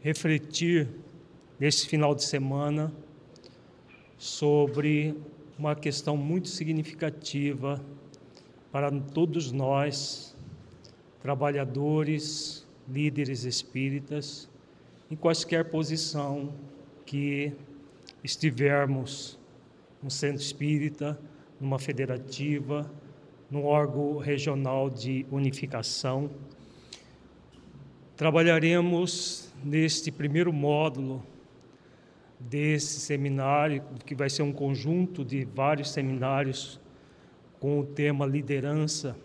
refletir nesse final de semana sobre uma questão muito significativa para todos nós, trabalhadores, líderes espíritas, em quaisquer posição que estivermos no centro espírita, numa federativa, no órgão regional de unificação. Trabalharemos neste primeiro módulo desse seminário, que vai ser um conjunto de vários seminários com o tema liderança.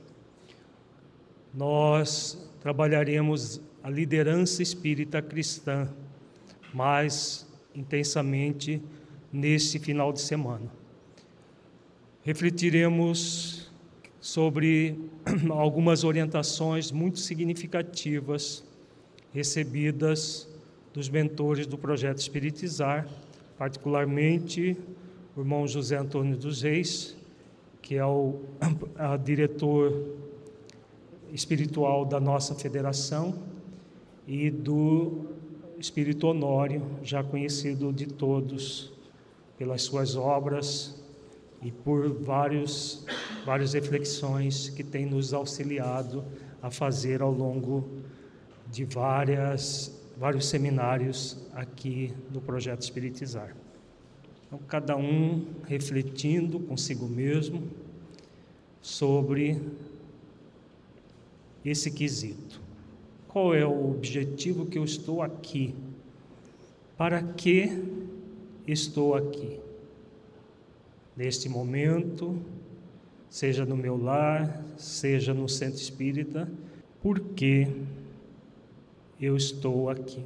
Nós trabalharemos a liderança espírita cristã mais intensamente nesse final de semana. Refletiremos sobre algumas orientações muito significativas recebidas dos mentores do projeto Espiritizar, particularmente o irmão José Antônio dos Reis, que é o diretor espiritual da nossa federação, e do Espírito Honório, já conhecido de todos pelas suas obras e por vários, várias reflexões que tem nos auxiliado a fazer ao longo de várias vários seminários aqui no projeto Espiritizar. Então, cada um refletindo consigo mesmo sobre esse quesito. Qual é o objetivo que eu estou aqui? Para que estou aqui? Neste momento, seja no meu lar, seja no centro espírita, por que eu estou aqui,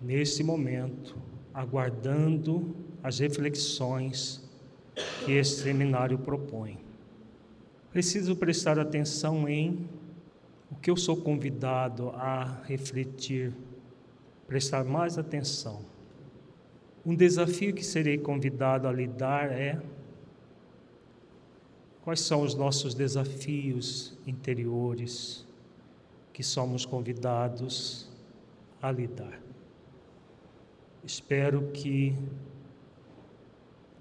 nesse momento, aguardando as reflexões que esse seminário propõe. Preciso prestar atenção em o que eu sou convidado a refletir, prestar mais atenção. Um desafio que serei convidado a lidar é quais são os nossos desafios interiores que somos convidados a lidar. Espero que,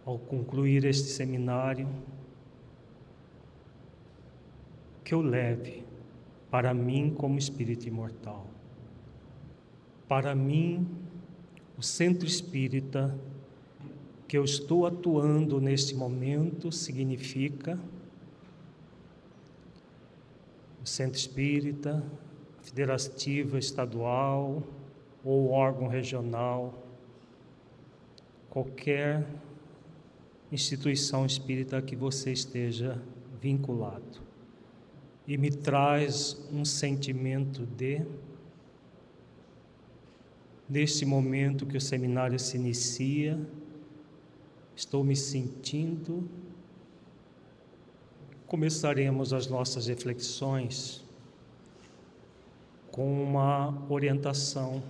ao concluir este seminário, que eu leve para mim como espírito imortal, para mim, o centro espírita que eu estou atuando neste momento significa o centro espírita, federativa estadual ou órgão regional, qualquer instituição espírita que você esteja vinculado. E me traz um sentimento de, neste momento que o seminário se inicia, estou me sentindo começaremos as nossas reflexões com uma orientação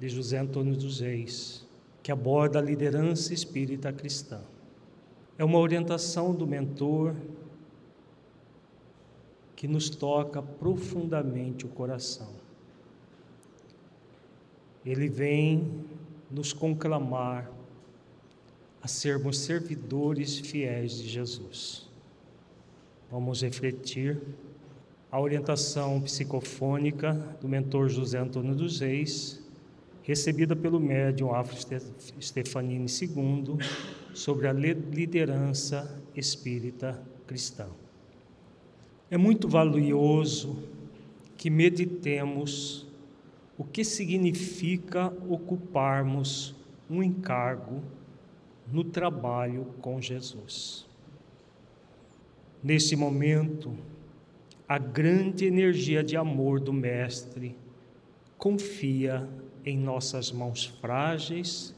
de José Antônio dos Reis, que aborda a liderança espírita cristã. É uma orientação do mentor que nos toca profundamente o coração. Ele vem nos conclamar a sermos servidores fiéis de Jesus. Vamos refletir a orientação psicofônica do mentor José Antônio dos Reis, recebida pelo médium Afro Stefanini II sobre a liderança espírita cristã. É muito valioso que meditemos o que significa ocuparmos um encargo no trabalho com Jesus. Nesse momento, a grande energia de amor do Mestre confia em nossas mãos frágeis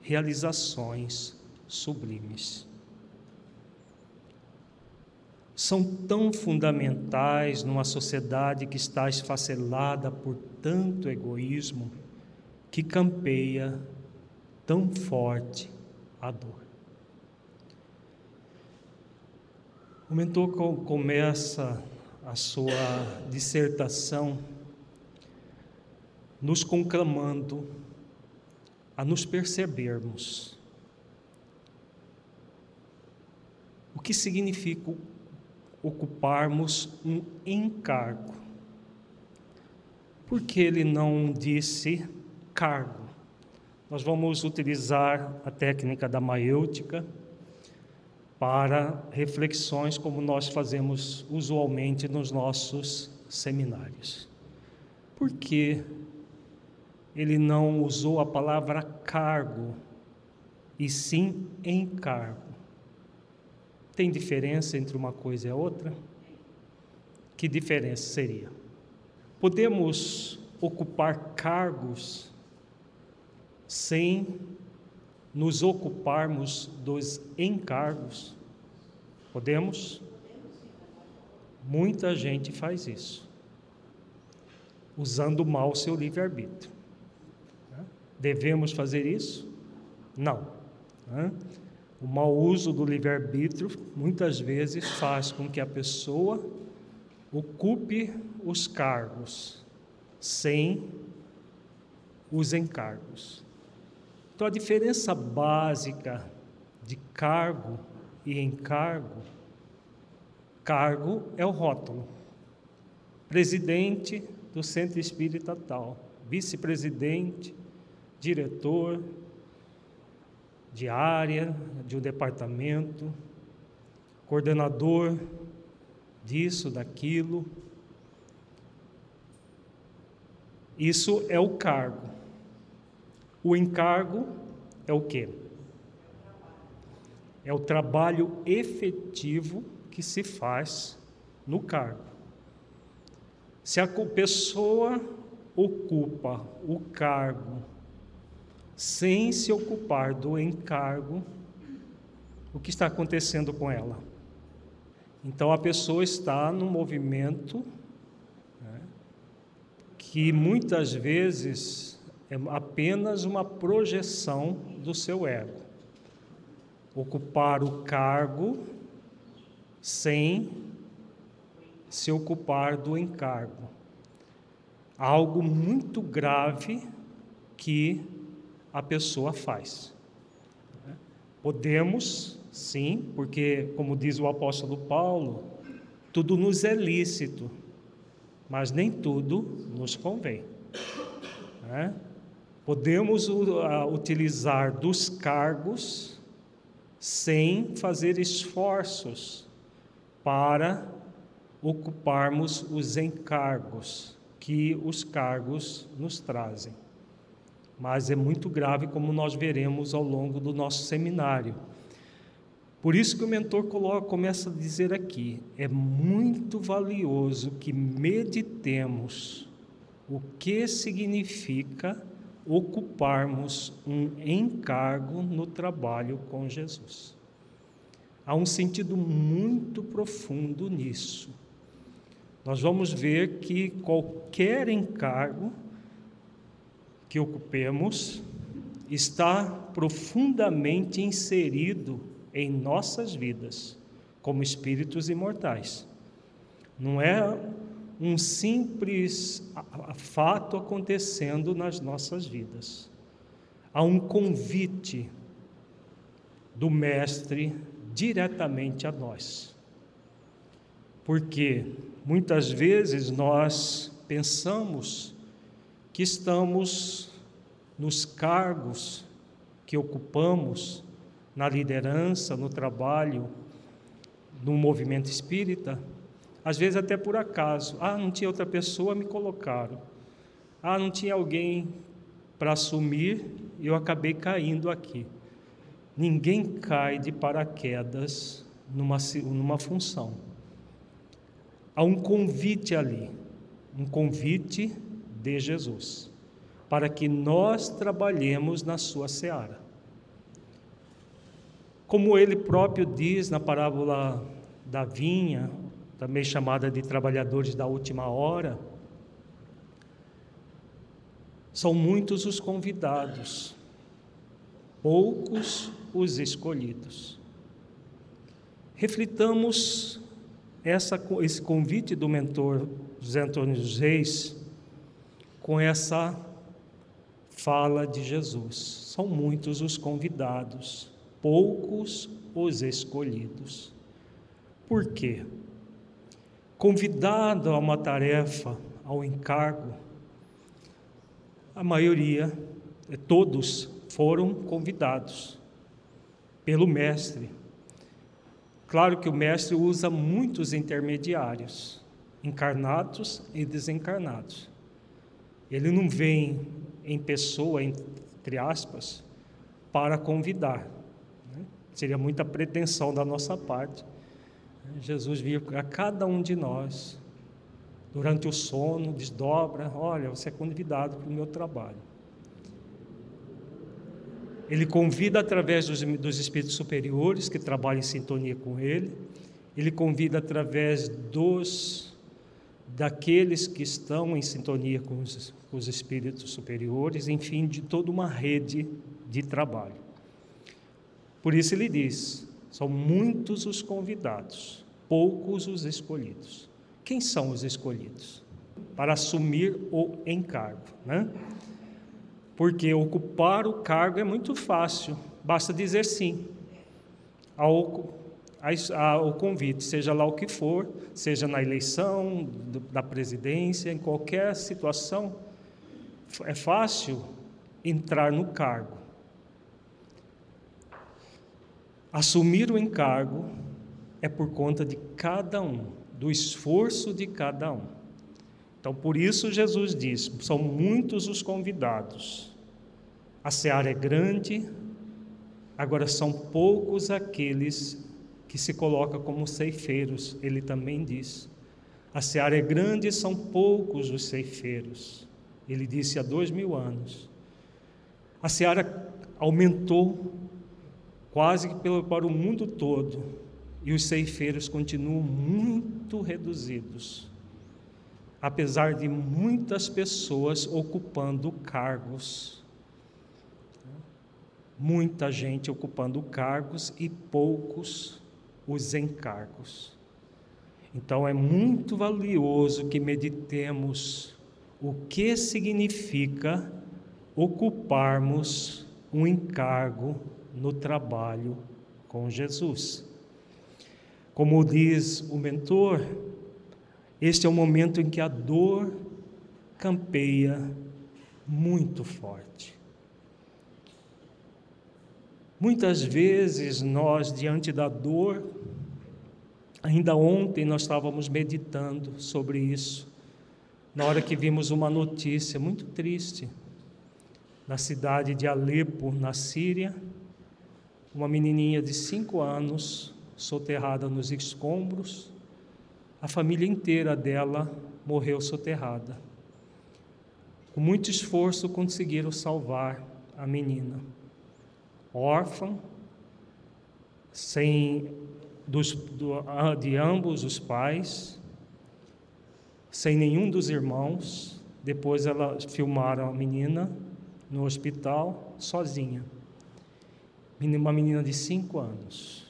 realizações sublimes. São tão fundamentais numa sociedade que está esfacelada por tanto egoísmo que campeia tão forte a dor. O mentor começa a sua dissertação nos conclamando a nos percebermos o que significa ocuparmos um encargo. Por que ele não disse cargo? Nós vamos utilizar a técnica da maêutica para reflexões como nós fazemos usualmente nos nossos seminários. Por que ele não usou a palavra cargo, e sim encargo. Tem diferença entre uma coisa e a outra? Que diferença seria? Podemos ocupar cargos sem nos ocuparmos dos encargos? Podemos? Muita gente faz isso, usando mal o seu livre-arbítrio. Devemos fazer isso? Não. O mau uso do livre-arbítrio muitas vezes faz com que a pessoa ocupe os cargos sem os encargos. Então, a diferença básica de cargo e encargo: cargo é o rótulo, presidente do centro espírita tal, vice-presidente, diretor de área, de um departamento, coordenador disso, daquilo. Isso é o cargo. O encargo é o quê? É o trabalho efetivo que se faz no cargo. Se a pessoa ocupa o cargo sem se ocupar do encargo, o que está acontecendo com ela? Então a pessoa está num movimento né, que muitas vezes é apenas uma projeção do seu ego. Ocupar o cargo sem se ocupar do encargo. Algo muito grave que a pessoa faz. Podemos, sim, porque, como diz o apóstolo Paulo, tudo nos é lícito, mas nem tudo nos convém. Né? Podemos utilizar dos cargos sem fazer esforços para ocuparmos os encargos que os cargos nos trazem mas é muito grave, como nós veremos ao longo do nosso seminário. Por isso que o mentor coloca, começa a dizer aqui: é muito valioso que meditemos o que significa ocuparmos um encargo no trabalho com Jesus. Há um sentido muito profundo nisso. Nós vamos ver que qualquer encargo que ocupemos está profundamente inserido em nossas vidas como espíritos imortais. Não é um simples fato acontecendo nas nossas vidas. Há um convite do Mestre diretamente a nós. Porque muitas vezes nós pensamos que estamos nos cargos que ocupamos, na liderança, no trabalho, no movimento espírita, às vezes até por acaso. Ah, não tinha outra pessoa, me colocaram. Ah, não tinha alguém para assumir, eu acabei caindo aqui. Ninguém cai de paraquedas numa, numa função. Há um convite ali, um convite de Jesus, para que nós trabalhemos na sua seara. Como ele próprio diz na parábola da vinha, também chamada de trabalhadores da última hora, são muitos os convidados, poucos os escolhidos. Reflitamos essa, esse convite do mentor José Antônio Reis com essa fala de Jesus. São muitos os convidados, poucos os escolhidos. Por quê? Convidado a uma tarefa, ao encargo, a maioria, eh, todos foram convidados pelo mestre. Claro que o mestre usa muitos intermediários, encarnados e desencarnados. Ele não vem em pessoa, entre aspas, para convidar. Né? Seria muita pretensão da nossa parte. Jesus vir a cada um de nós durante o sono, desdobra: olha, você é convidado para o meu trabalho. Ele convida através dos, dos espíritos superiores que trabalham em sintonia com ele, ele convida através dos daqueles que estão em sintonia com os, com os espíritos superiores, enfim, de toda uma rede de trabalho. Por isso ele diz: são muitos os convidados, poucos os escolhidos. Quem são os escolhidos? Para assumir o encargo, né? Porque ocupar o cargo é muito fácil, basta dizer sim ao, ao convite, seja lá o que for, seja na eleição da presidência, em qualquer situação, é fácil entrar no cargo. Assumir o encargo é por conta de cada um, do esforço de cada um. Então, por isso, Jesus diz: são muitos os convidados. A seara é grande, agora são poucos aqueles que se coloca como ceifeiros, ele também diz. A seara é grande e são poucos os ceifeiros. Ele disse há dois mil anos. A seara aumentou quase que para o mundo todo e os ceifeiros continuam muito reduzidos, apesar de muitas pessoas ocupando cargos. Muita gente ocupando cargos e poucos os encargos. Então é muito valioso que meditemos o que significa ocuparmos um encargo no trabalho com Jesus. Como diz o mentor, este é o momento em que a dor campeia muito forte. Muitas vezes nós, diante da dor, ainda ontem nós estávamos meditando sobre isso, na hora que vimos uma notícia muito triste, na cidade de Alepo, na Síria, uma menininha de cinco anos, soterrada nos escombros, a família inteira dela morreu soterrada. Com muito esforço conseguiram salvar a menina órfã, sem dos, do, de ambos os pais, sem nenhum dos irmãos. Depois elas filmaram a menina no hospital sozinha. Uma menina de cinco anos.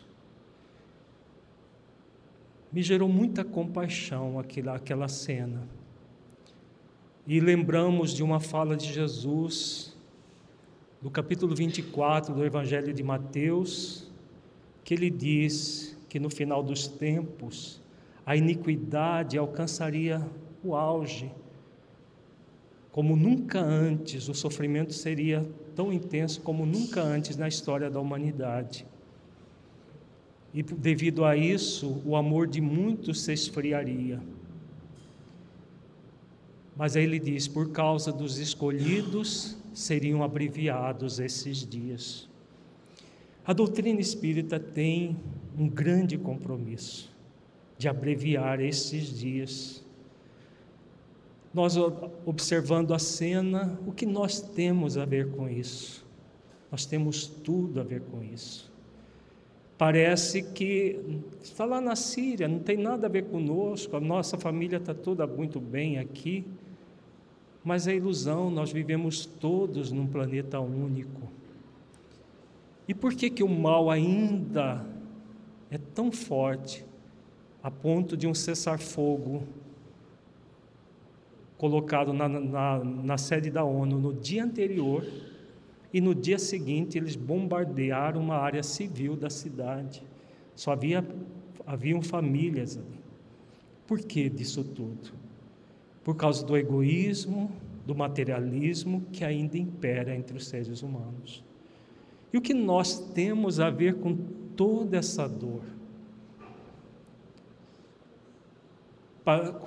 Me gerou muita compaixão aquela, aquela cena. E lembramos de uma fala de Jesus do capítulo 24 do Evangelho de Mateus, que ele diz que no final dos tempos a iniquidade alcançaria o auge. como nunca antes, o sofrimento seria tão intenso como nunca antes na história da humanidade. E devido a isso, o amor de muitos se esfriaria. Mas aí ele diz: por causa dos escolhidos, seriam abreviados esses dias. A doutrina espírita tem um grande compromisso de abreviar esses dias nós observando a cena, o que nós temos a ver com isso? Nós temos tudo a ver com isso. Parece que está lá na Síria, não tem nada a ver conosco, a nossa família está toda muito bem aqui, mas é ilusão, nós vivemos todos num planeta único. E por que, que o mal ainda é tão forte a ponto de um cessar-fogo colocado na, na, na sede da ONU no dia anterior e no dia seguinte eles bombardearam uma área civil da cidade. Só havia haviam famílias ali. Por que disso tudo? Por causa do egoísmo, do materialismo que ainda impera entre os seres humanos. E o que nós temos a ver com toda essa dor?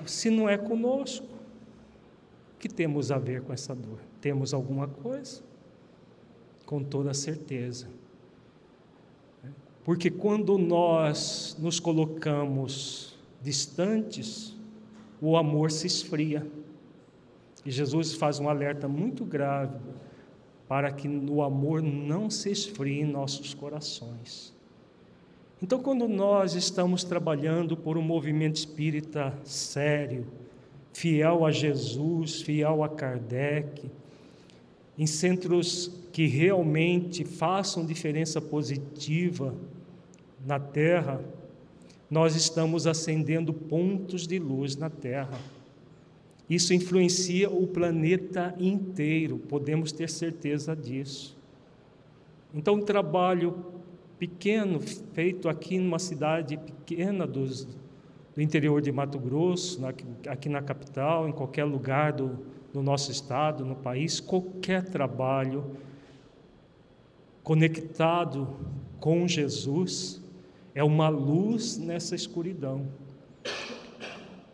Se não é conosco, que temos a ver com essa dor? Temos alguma coisa? Com toda certeza. Porque quando nós nos colocamos distantes, o amor se esfria. E Jesus faz um alerta muito grave para que o amor não se esfrie em nossos corações. Então, quando nós estamos trabalhando por um movimento espírita sério, fiel a Jesus, fiel a Kardec, em centros que realmente façam diferença positiva na Terra, nós estamos acendendo pontos de luz na Terra. Isso influencia o planeta inteiro, podemos ter certeza disso. Então, um trabalho pequeno, feito aqui numa cidade pequena dos, do interior de Mato Grosso, aqui na capital, em qualquer lugar do, do nosso estado, no país, qualquer trabalho conectado com Jesus é uma luz nessa escuridão.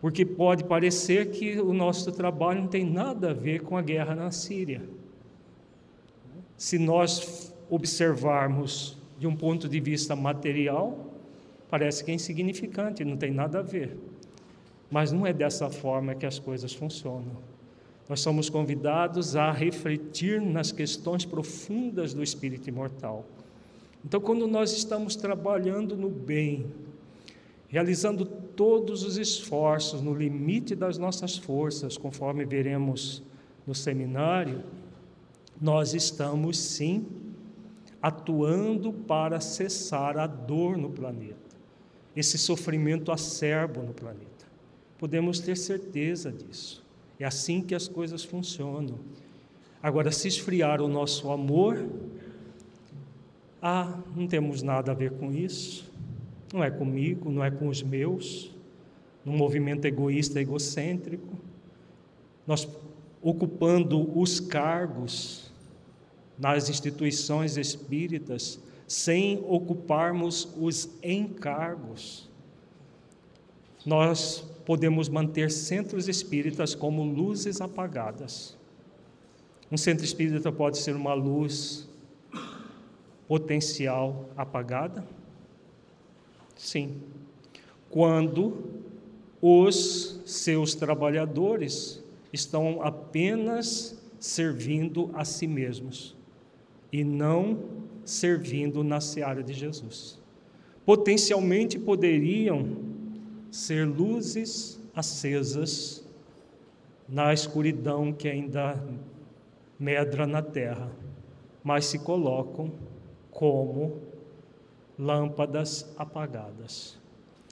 Porque pode parecer que o nosso trabalho não tem nada a ver com a guerra na Síria. Se nós observarmos de um ponto de vista material, Parece que é insignificante, não tem nada a ver. Mas não é dessa forma que as coisas funcionam. Nós somos convidados a refletir nas questões profundas do espírito imortal. Então, quando nós estamos trabalhando no bem, realizando todos os esforços no limite das nossas forças, conforme veremos no seminário, nós estamos sim atuando para cessar a dor no planeta esse sofrimento acerbo no planeta. Podemos ter certeza disso. É assim que as coisas funcionam. Agora, se esfriar o nosso amor, ah, não temos nada a ver com isso. Não é comigo, não é com os meus. Num movimento egoísta, egocêntrico. Nós ocupando os cargos nas instituições espíritas, sem ocuparmos os encargos. Nós podemos manter centros espíritas como luzes apagadas. Um centro espírita pode ser uma luz potencial apagada? Sim. Quando os seus trabalhadores estão apenas servindo a si mesmos e não servindo na seara de Jesus. Potencialmente poderiam ser luzes acesas na escuridão que ainda medra na terra, mas se colocam como lâmpadas apagadas,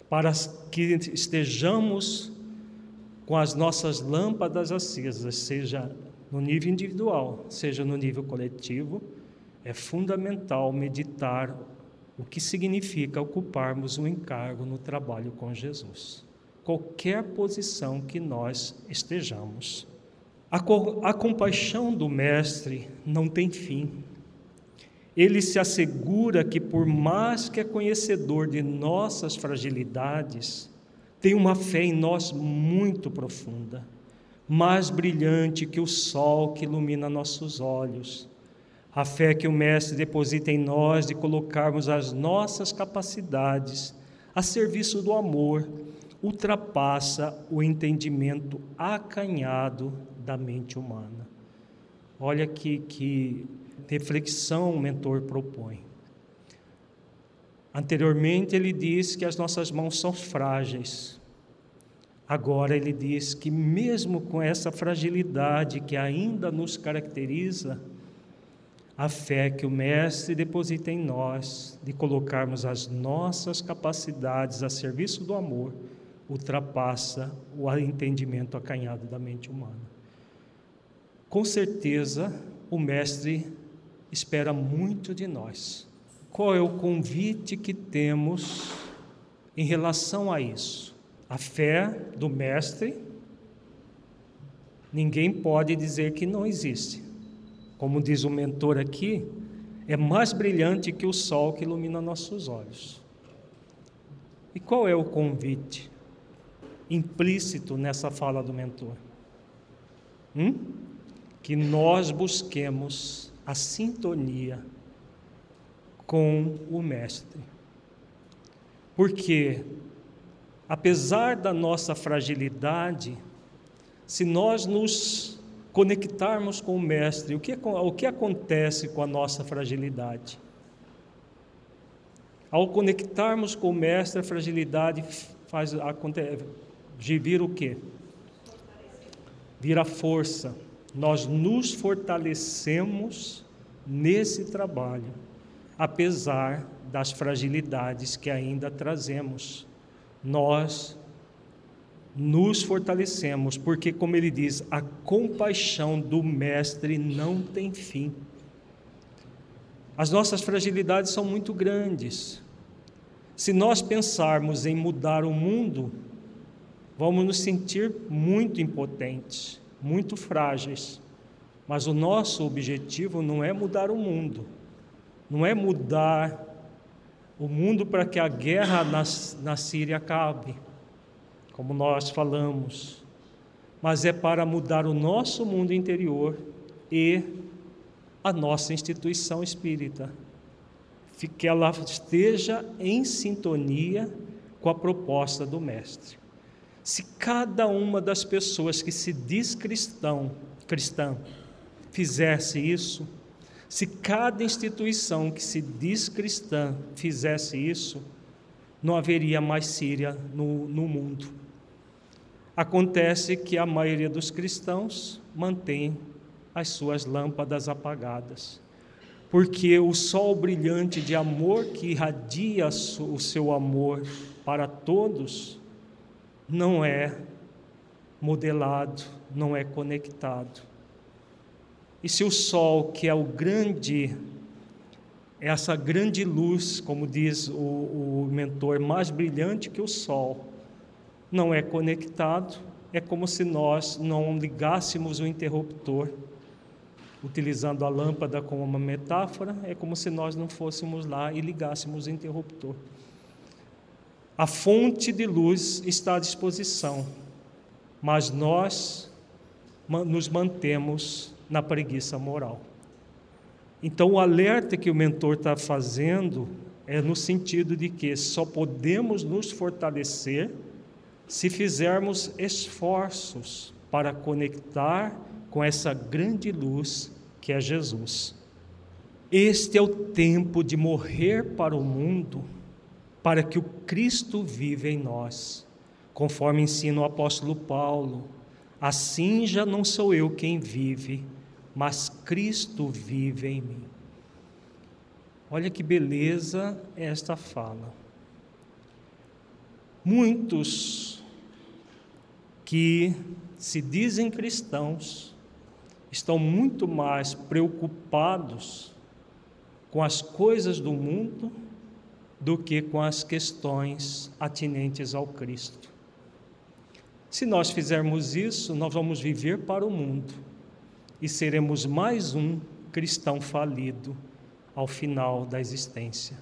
para que estejamos com as nossas lâmpadas acesas, seja no nível individual, seja no nível coletivo, é fundamental meditar o que significa ocuparmos um encargo no trabalho com Jesus. Qualquer posição que nós estejamos. A, co a compaixão do Mestre não tem fim. Ele se assegura que, por mais que é conhecedor de nossas fragilidades, tem uma fé em nós muito profunda, mais brilhante que o sol que ilumina nossos olhos. A fé que o Mestre deposita em nós de colocarmos as nossas capacidades a serviço do amor ultrapassa o entendimento acanhado da mente humana. Olha que, que reflexão o mentor propõe. Anteriormente ele diz que as nossas mãos são frágeis. Agora ele diz que mesmo com essa fragilidade que ainda nos caracteriza, a fé que o Mestre deposita em nós de colocarmos as nossas capacidades a serviço do amor ultrapassa o entendimento acanhado da mente humana. Com certeza, o Mestre espera muito de nós. Qual é o convite que temos em relação a isso? A fé do Mestre, ninguém pode dizer que não existe como diz o mentor aqui, é mais brilhante que o sol que ilumina nossos olhos. E qual é o convite implícito nessa fala do mentor? Hum? Que nós busquemos a sintonia com o Mestre. Porque, apesar da nossa fragilidade, se nós nos conectarmos com o Mestre. O que, o que acontece com a nossa fragilidade? Ao conectarmos com o Mestre, a fragilidade faz de vir o quê? Vira força. Nós nos fortalecemos nesse trabalho, apesar das fragilidades que ainda trazemos. Nós nos fortalecemos, porque, como ele diz, a compaixão do Mestre não tem fim. As nossas fragilidades são muito grandes. Se nós pensarmos em mudar o mundo, vamos nos sentir muito impotentes, muito frágeis. Mas o nosso objetivo não é mudar o mundo, não é mudar o mundo para que a guerra na, na Síria acabe como nós falamos, mas é para mudar o nosso mundo interior e a nossa instituição espírita, que ela esteja em sintonia com a proposta do Mestre. Se cada uma das pessoas que se diz cristão, cristã fizesse isso, se cada instituição que se diz cristã fizesse isso, não haveria mais Síria no, no mundo. Acontece que a maioria dos cristãos mantém as suas lâmpadas apagadas, porque o sol brilhante de amor que irradia o seu amor para todos não é modelado, não é conectado. E se o sol, que é o grande, essa grande luz, como diz o, o mentor, mais brilhante que o sol, não é conectado, é como se nós não ligássemos o interruptor. Utilizando a lâmpada como uma metáfora, é como se nós não fôssemos lá e ligássemos o interruptor. A fonte de luz está à disposição, mas nós nos mantemos na preguiça moral. Então, o alerta que o mentor está fazendo é no sentido de que só podemos nos fortalecer se fizermos esforços para conectar com essa grande luz que é Jesus. Este é o tempo de morrer para o mundo, para que o Cristo viva em nós, conforme ensina o apóstolo Paulo. Assim já não sou eu quem vive, mas Cristo vive em mim. Olha que beleza esta fala. Muitos que se dizem cristãos estão muito mais preocupados com as coisas do mundo do que com as questões atinentes ao Cristo. Se nós fizermos isso, nós vamos viver para o mundo e seremos mais um cristão falido ao final da existência.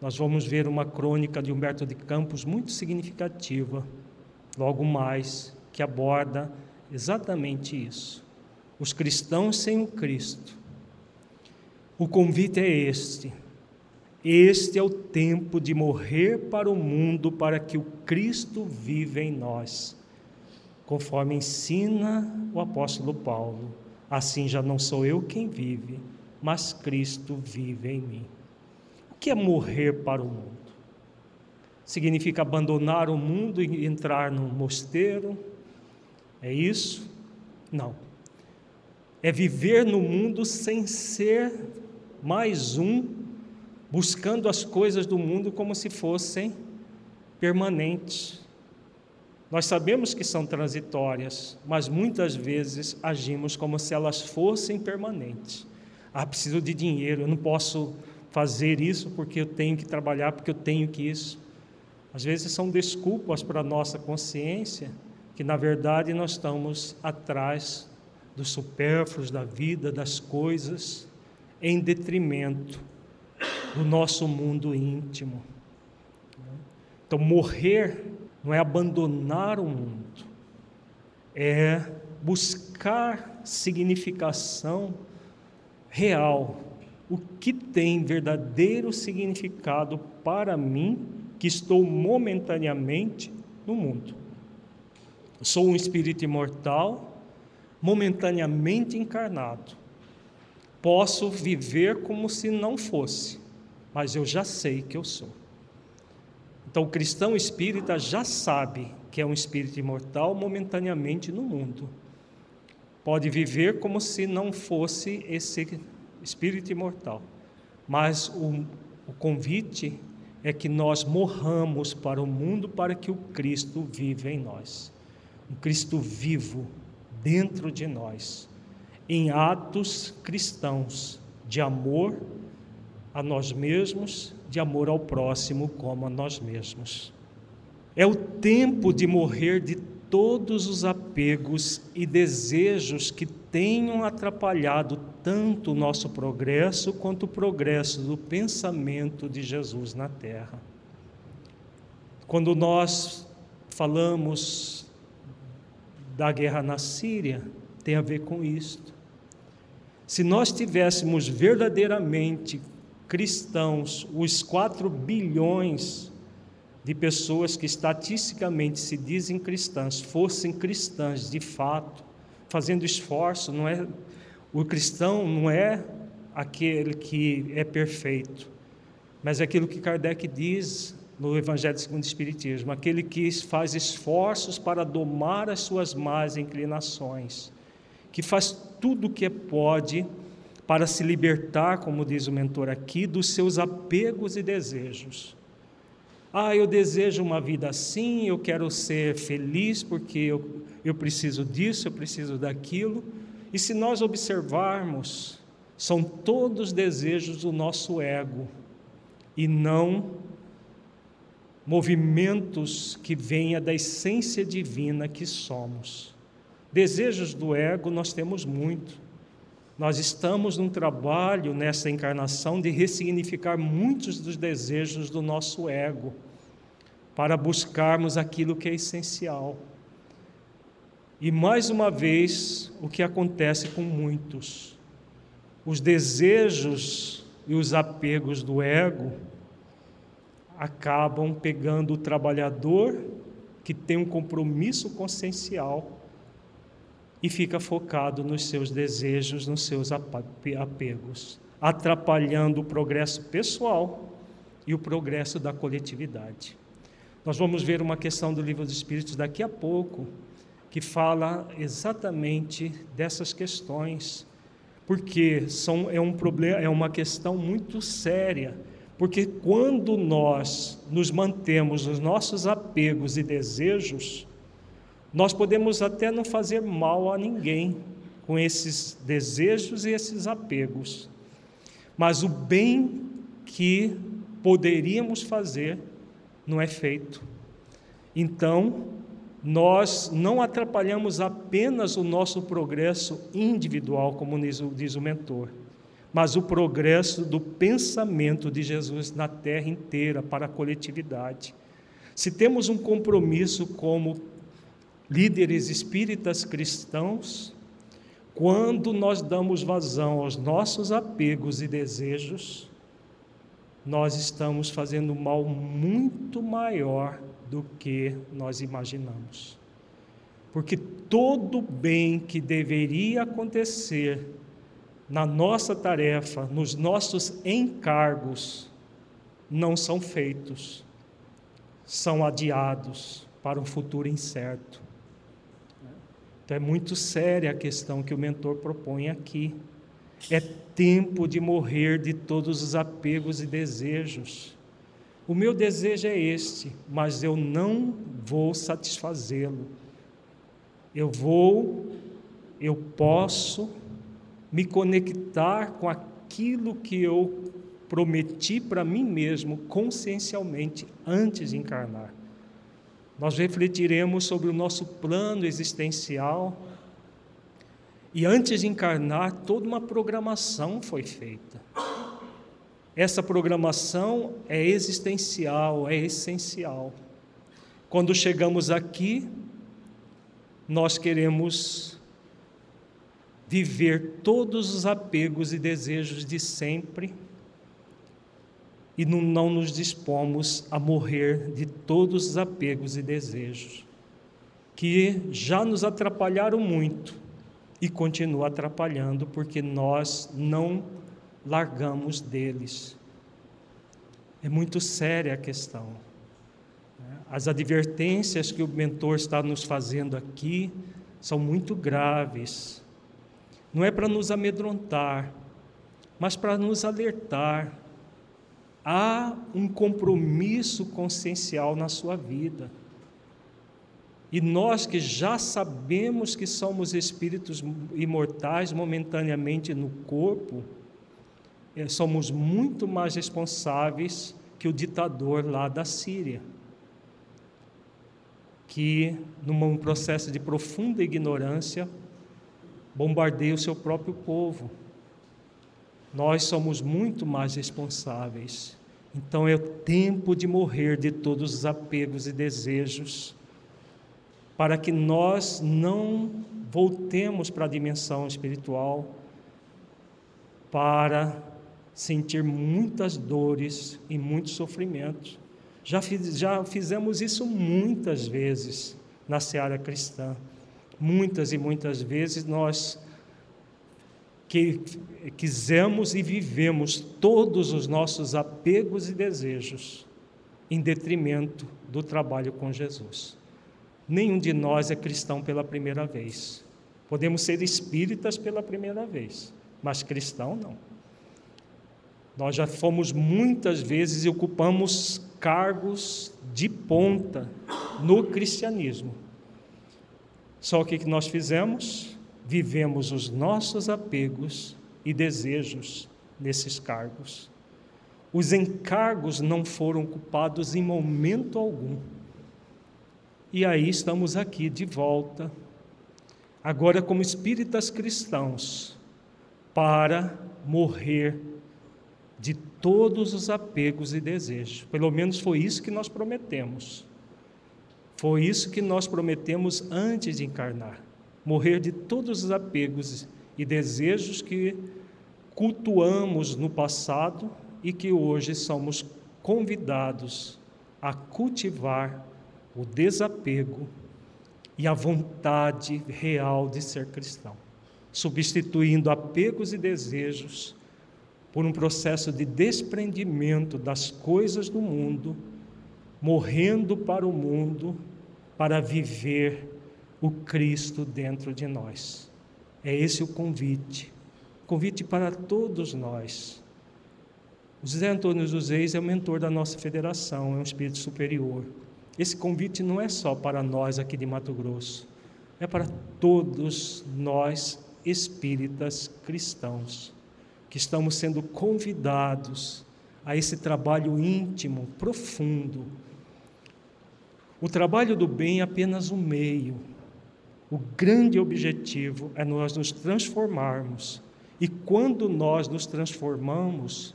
Nós vamos ver uma crônica de Humberto de Campos muito significativa, logo mais, que aborda exatamente isso. Os cristãos sem o Cristo. O convite é este. Este é o tempo de morrer para o mundo para que o Cristo viva em nós. Conforme ensina o apóstolo Paulo, assim já não sou eu quem vive, mas Cristo vive em mim. O que é morrer para o mundo? Significa abandonar o mundo e entrar num mosteiro? É isso? Não. É viver no mundo sem ser mais um, buscando as coisas do mundo como se fossem permanentes. Nós sabemos que são transitórias, mas muitas vezes agimos como se elas fossem permanentes. Ah, preciso de dinheiro, eu não posso fazer isso porque eu tenho que trabalhar, porque eu tenho que isso. Às vezes são desculpas para a nossa consciência, que na verdade nós estamos atrás dos supérfluos da vida, das coisas, em detrimento do nosso mundo íntimo. Então, morrer não é abandonar o mundo, é buscar significação real, o que tem verdadeiro significado para mim, que estou momentaneamente no mundo. Sou um espírito imortal, momentaneamente encarnado. Posso viver como se não fosse, mas eu já sei que eu sou. Então, o cristão espírita já sabe que é um espírito imortal momentaneamente no mundo pode viver como se não fosse esse espírito imortal. Mas o, o convite é que nós morramos para o mundo para que o Cristo viva em nós. Um Cristo vivo dentro de nós, em atos cristãos de amor a nós mesmos, de amor ao próximo como a nós mesmos. É o tempo de morrer de todos os apegos e desejos que tenham atrapalhado tanto o nosso progresso quanto o progresso do pensamento de Jesus na terra. Quando nós falamos da guerra na Síria, tem a ver com isto. Se nós tivéssemos verdadeiramente cristãos, os 4 bilhões de pessoas que estatisticamente se dizem cristãs, fossem cristãs de fato, fazendo esforço, não é o cristão não é aquele que é perfeito, mas é aquilo que Kardec diz no Evangelho segundo o Espiritismo, aquele que faz esforços para domar as suas más inclinações, que faz tudo o que pode para se libertar, como diz o mentor aqui, dos seus apegos e desejos. Ah, eu desejo uma vida assim, eu quero ser feliz porque eu, eu preciso disso, eu preciso daquilo. E se nós observarmos, são todos desejos do nosso ego e não movimentos que venha da essência divina que somos. Desejos do ego nós temos muito. Nós estamos num trabalho nessa encarnação de ressignificar muitos dos desejos do nosso ego, para buscarmos aquilo que é essencial. E mais uma vez, o que acontece com muitos, os desejos e os apegos do ego acabam pegando o trabalhador que tem um compromisso consciencial e fica focado nos seus desejos, nos seus apegos, atrapalhando o progresso pessoal e o progresso da coletividade. Nós vamos ver uma questão do livro dos Espíritos daqui a pouco, que fala exatamente dessas questões, porque são, é um problema, é uma questão muito séria, porque quando nós nos mantemos nos nossos apegos e desejos, nós podemos até não fazer mal a ninguém com esses desejos e esses apegos, mas o bem que poderíamos fazer não é feito. Então, nós não atrapalhamos apenas o nosso progresso individual, como diz o mentor, mas o progresso do pensamento de Jesus na terra inteira para a coletividade. Se temos um compromisso como líderes espíritas cristãos, quando nós damos vazão aos nossos apegos e desejos, nós estamos fazendo mal muito maior do que nós imaginamos. Porque todo bem que deveria acontecer na nossa tarefa, nos nossos encargos, não são feitos, são adiados para um futuro incerto. Então é muito séria a questão que o mentor propõe aqui. É tempo de morrer de todos os apegos e desejos. O meu desejo é este, mas eu não vou satisfazê-lo. Eu vou, eu posso me conectar com aquilo que eu prometi para mim mesmo consciencialmente antes de encarnar. Nós refletiremos sobre o nosso plano existencial e antes de encarnar, toda uma programação foi feita. Essa programação é existencial, é essencial. Quando chegamos aqui, nós queremos viver todos os apegos e desejos de sempre e não nos dispomos a morrer de todos os apegos e desejos que já nos atrapalharam muito e continuam atrapalhando porque nós não largamos deles. É muito séria a questão. Né? As advertências que o mentor está nos fazendo aqui são muito graves. Não é para nos amedrontar, mas para nos alertar. Há um compromisso consciencial na sua vida. E nós que já sabemos que somos espíritos imortais momentaneamente no corpo, eh, somos muito mais responsáveis que o ditador lá da Síria, que, num processo de profunda ignorância, bombardeia o seu próprio povo. Nós somos muito mais responsáveis. Então é o tempo de morrer de todos os apegos e desejos, para que nós não voltemos para a dimensão espiritual, para sentir muitas dores e muitos sofrimentos. Já, fiz, já fizemos isso muitas vezes na seara cristã. Muitas e muitas vezes nós que quisemos e vivemos todos os nossos apegos e desejos em detrimento do trabalho com Jesus. Nenhum de nós é cristão pela primeira vez. Podemos ser espíritas pela primeira vez, mas cristão não. Nós já fomos muitas vezes e ocupamos cargos de ponta no cristianismo. Só o que nós fizemos? Vivemos os nossos apegos e desejos nesses cargos. Os encargos não foram ocupados em momento algum. E aí estamos aqui de volta, agora como espíritas cristãos, para morrer de todos os apegos e desejos. Pelo menos foi isso que nós prometemos. Foi isso que nós prometemos antes de encarnar. Morrer de todos os apegos e desejos que cultuamos no passado e que hoje somos convidados a cultivar o desapego e a vontade real de ser cristão, substituindo apegos e desejos por um processo de desprendimento das coisas do mundo, morrendo para o mundo para viver o Cristo dentro de nós. É esse o convite. Convite para todos nós. O José Antônio Reis é o mentor da nossa federação, é um espírito superior. Esse convite não é só para nós aqui de Mato Grosso, é para todos nós espíritas cristãos que estamos sendo convidados a esse trabalho íntimo, profundo, O trabalho do bem é apenas um meio. O grande objetivo é nós nos transformarmos. E quando nós nos transformamos,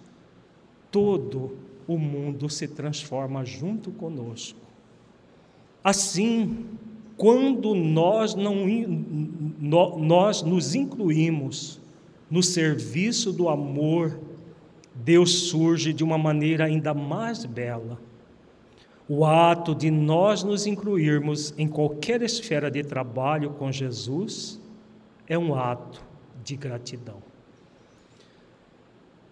todo o mundo se transforma junto conosco. Assim, quando nós, não, nós nos incluímos no serviço do amor, Deus surge de uma maneira ainda mais bela. O ato de nós nos incluirmos em qualquer esfera de trabalho com Jesus é um ato de gratidão.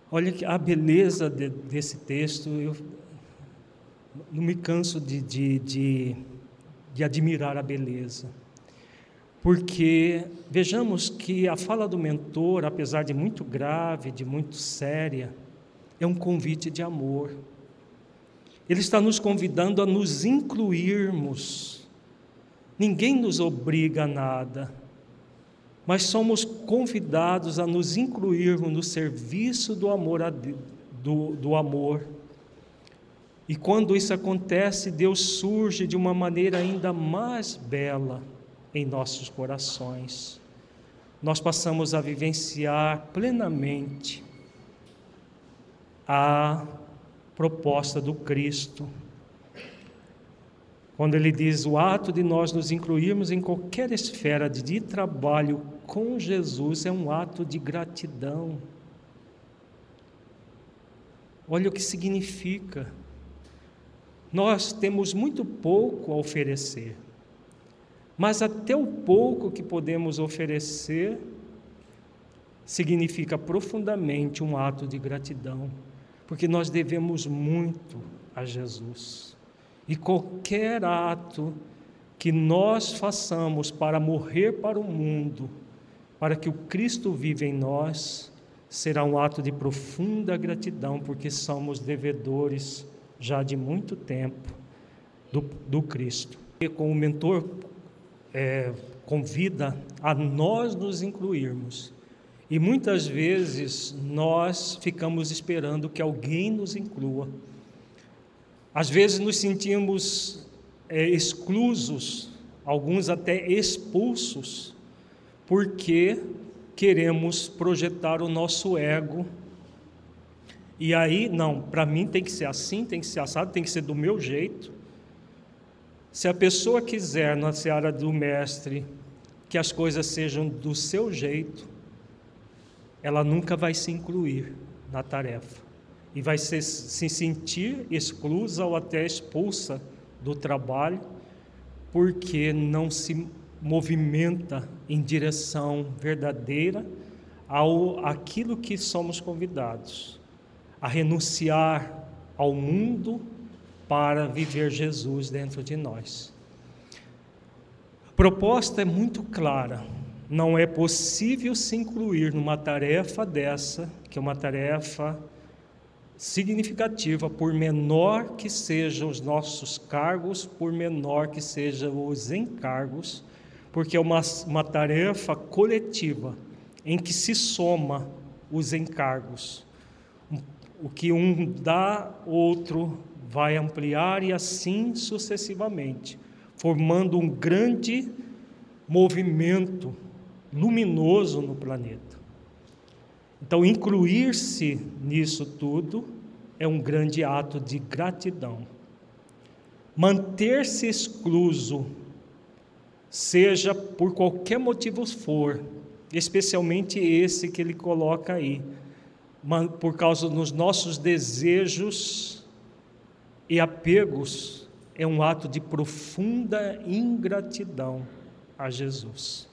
Olha a beleza de, desse texto, eu não me canso de, de, de, de admirar a beleza. Porque vejamos que a fala do mentor, apesar de muito grave, de muito séria, é um convite de amor. Ele está nos convidando a nos incluirmos. Ninguém nos obriga a nada, mas somos convidados a nos incluirmos no serviço do amor, do, do amor. E quando isso acontece, Deus surge de uma maneira ainda mais bela em nossos corações. Nós passamos a vivenciar plenamente a proposta do Cristo. Quando ele diz o ato de nós nos incluirmos em qualquer esfera de trabalho com Jesus é um ato de gratidão. Olha o que significa. Nós temos muito pouco a oferecer, mas até o pouco que podemos oferecer significa profundamente um ato de gratidão porque nós devemos muito a Jesus. E qualquer ato que nós façamos para morrer para o mundo, para que o Cristo viva em nós, será um ato de profunda gratidão, porque somos devedores já de muito tempo do, do Cristo. E com o mentor é, convida a nós nos incluirmos e muitas vezes nós ficamos esperando que alguém nos inclua. Às vezes nos sentimos é, exclusos, alguns até expulsos, porque queremos projetar o nosso ego. E aí, não, para mim tem que ser assim, tem que ser assado, tem que ser do meu jeito. Se a pessoa quiser, na seara do mestre, que as coisas sejam do seu jeito, ela nunca vai se incluir na tarefa e vai se, se sentir exclusa ou até expulsa do trabalho porque não se movimenta em direção verdadeira ao aquilo que somos convidados a renunciar ao mundo para viver Jesus dentro de nós. A proposta é muito clara não é possível se incluir numa tarefa dessa, que é uma tarefa significativa, por menor que sejam os nossos cargos, por menor que sejam os encargos, porque é uma, uma tarefa coletiva em que se soma os encargos. O que um dá, outro vai ampliar e assim sucessivamente, formando um grande movimento luminoso no planeta. Então, incluir-se nisso tudo é um grande ato de gratidão. Manter-se excluso, seja por qualquer motivo for, especialmente esse que ele coloca aí, por causa dos nossos desejos e apegos, é um ato de profunda ingratidão a Jesus.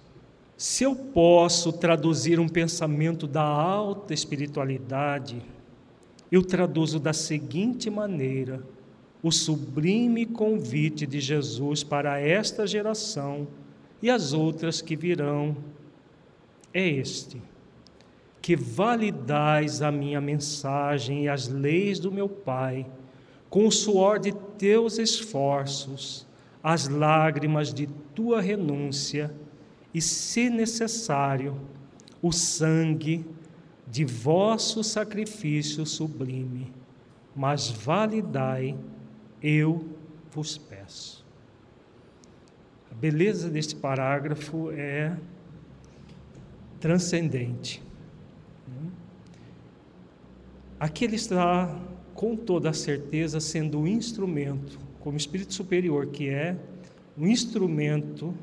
Se eu posso traduzir um pensamento da alta espiritualidade, eu traduzo da seguinte maneira: o sublime convite de Jesus para esta geração e as outras que virão é este: que validais a minha mensagem e as leis do meu Pai, com o suor de teus esforços, as lágrimas de tua renúncia e, se necessário, o sangue de vosso sacrifício sublime, mas validai, eu vos peço. A beleza deste parágrafo é transcendente. Aqui ele está, com toda a certeza, sendo um instrumento, como espírito superior que é, um instrumento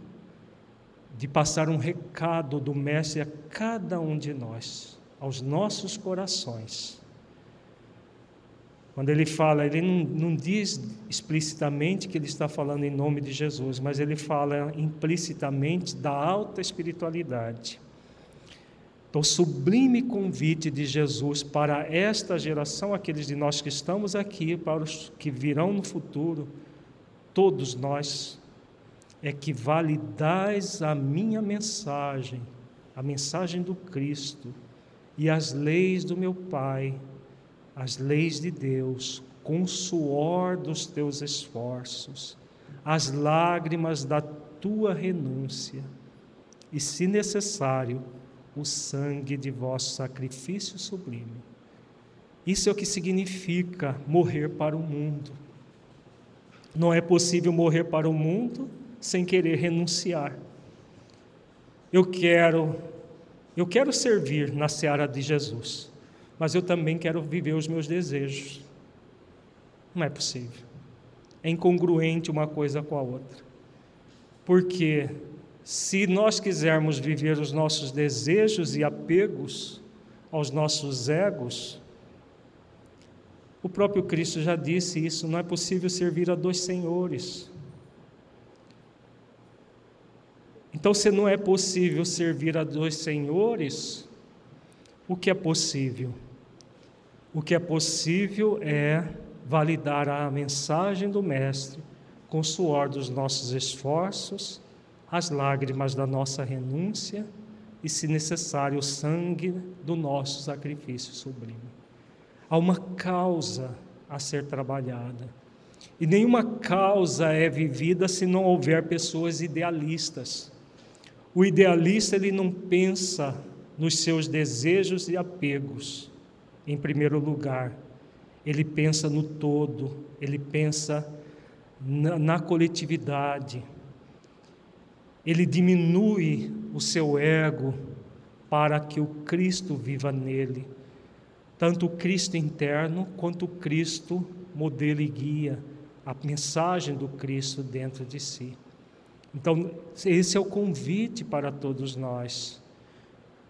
de passar um recado do Mestre a cada um de nós, aos nossos corações. Quando ele fala, ele não, não, diz explicitamente que ele está falando em nome de Jesus, mas ele fala implicitamente da alta espiritualidade. Então, sublime convite de Jesus para esta geração, aqueles de nós que estamos aqui, para os que virão no futuro, todos nós, é que validais a minha mensagem, a mensagem do Cristo e as leis do meu Pai, as leis de Deus, com o suor dos teus esforços, as lágrimas da tua renúncia, e, se necessário, o sangue de vosso sacrifício sublime. Isso é o que significa morrer para o mundo. Não é possível morrer para o mundo sem querer renunciar. Eu quero, eu quero servir na seara de Jesus, mas eu também quero viver os meus desejos. Não é possível. É incongruente uma coisa com a outra. Porque se nós quisermos viver os nossos desejos e apegos aos nossos egos, o próprio Cristo já disse isso: não é possível servir a dois senhores. Então, se não é possível servir a dois senhores, o que é possível? O que é possível é validar a mensagem do Mestre com o suor dos nossos esforços, as lágrimas da nossa renúncia e, se necessário, o sangue do nosso sacrifício sublime. Há uma causa a ser trabalhada. E nenhuma causa é vivida se não houver pessoas idealistas o idealista ele não pensa nos seus desejos e apegos em primeiro lugar. Ele pensa no todo, ele pensa na, na coletividade. Ele diminui o seu ego para que o Cristo viva nele. Tanto o Cristo interno quanto o Cristo modelo e guia, a mensagem do Cristo dentro de si. Então, esse é o convite para todos nós.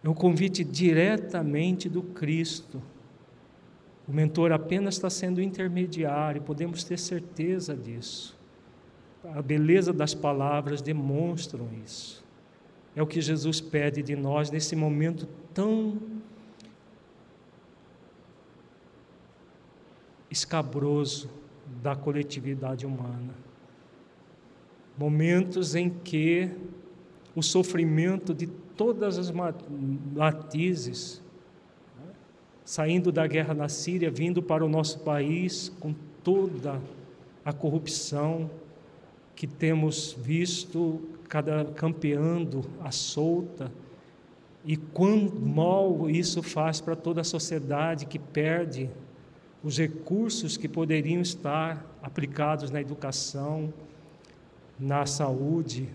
É um convite diretamente do Cristo. O mentor apenas está sendo intermediário, podemos ter certeza disso. A beleza das palavras demonstram isso. É o que Jesus pede de nós nesse momento tão escabroso da coletividade humana momentos em que o sofrimento de todas as matizes, saindo da guerra na Síria, vindo para o nosso país com toda a corrupção que temos visto cada campeando a solta e quão mal isso faz para toda a sociedade que perde os recursos que poderiam estar aplicados na educação, na saúde,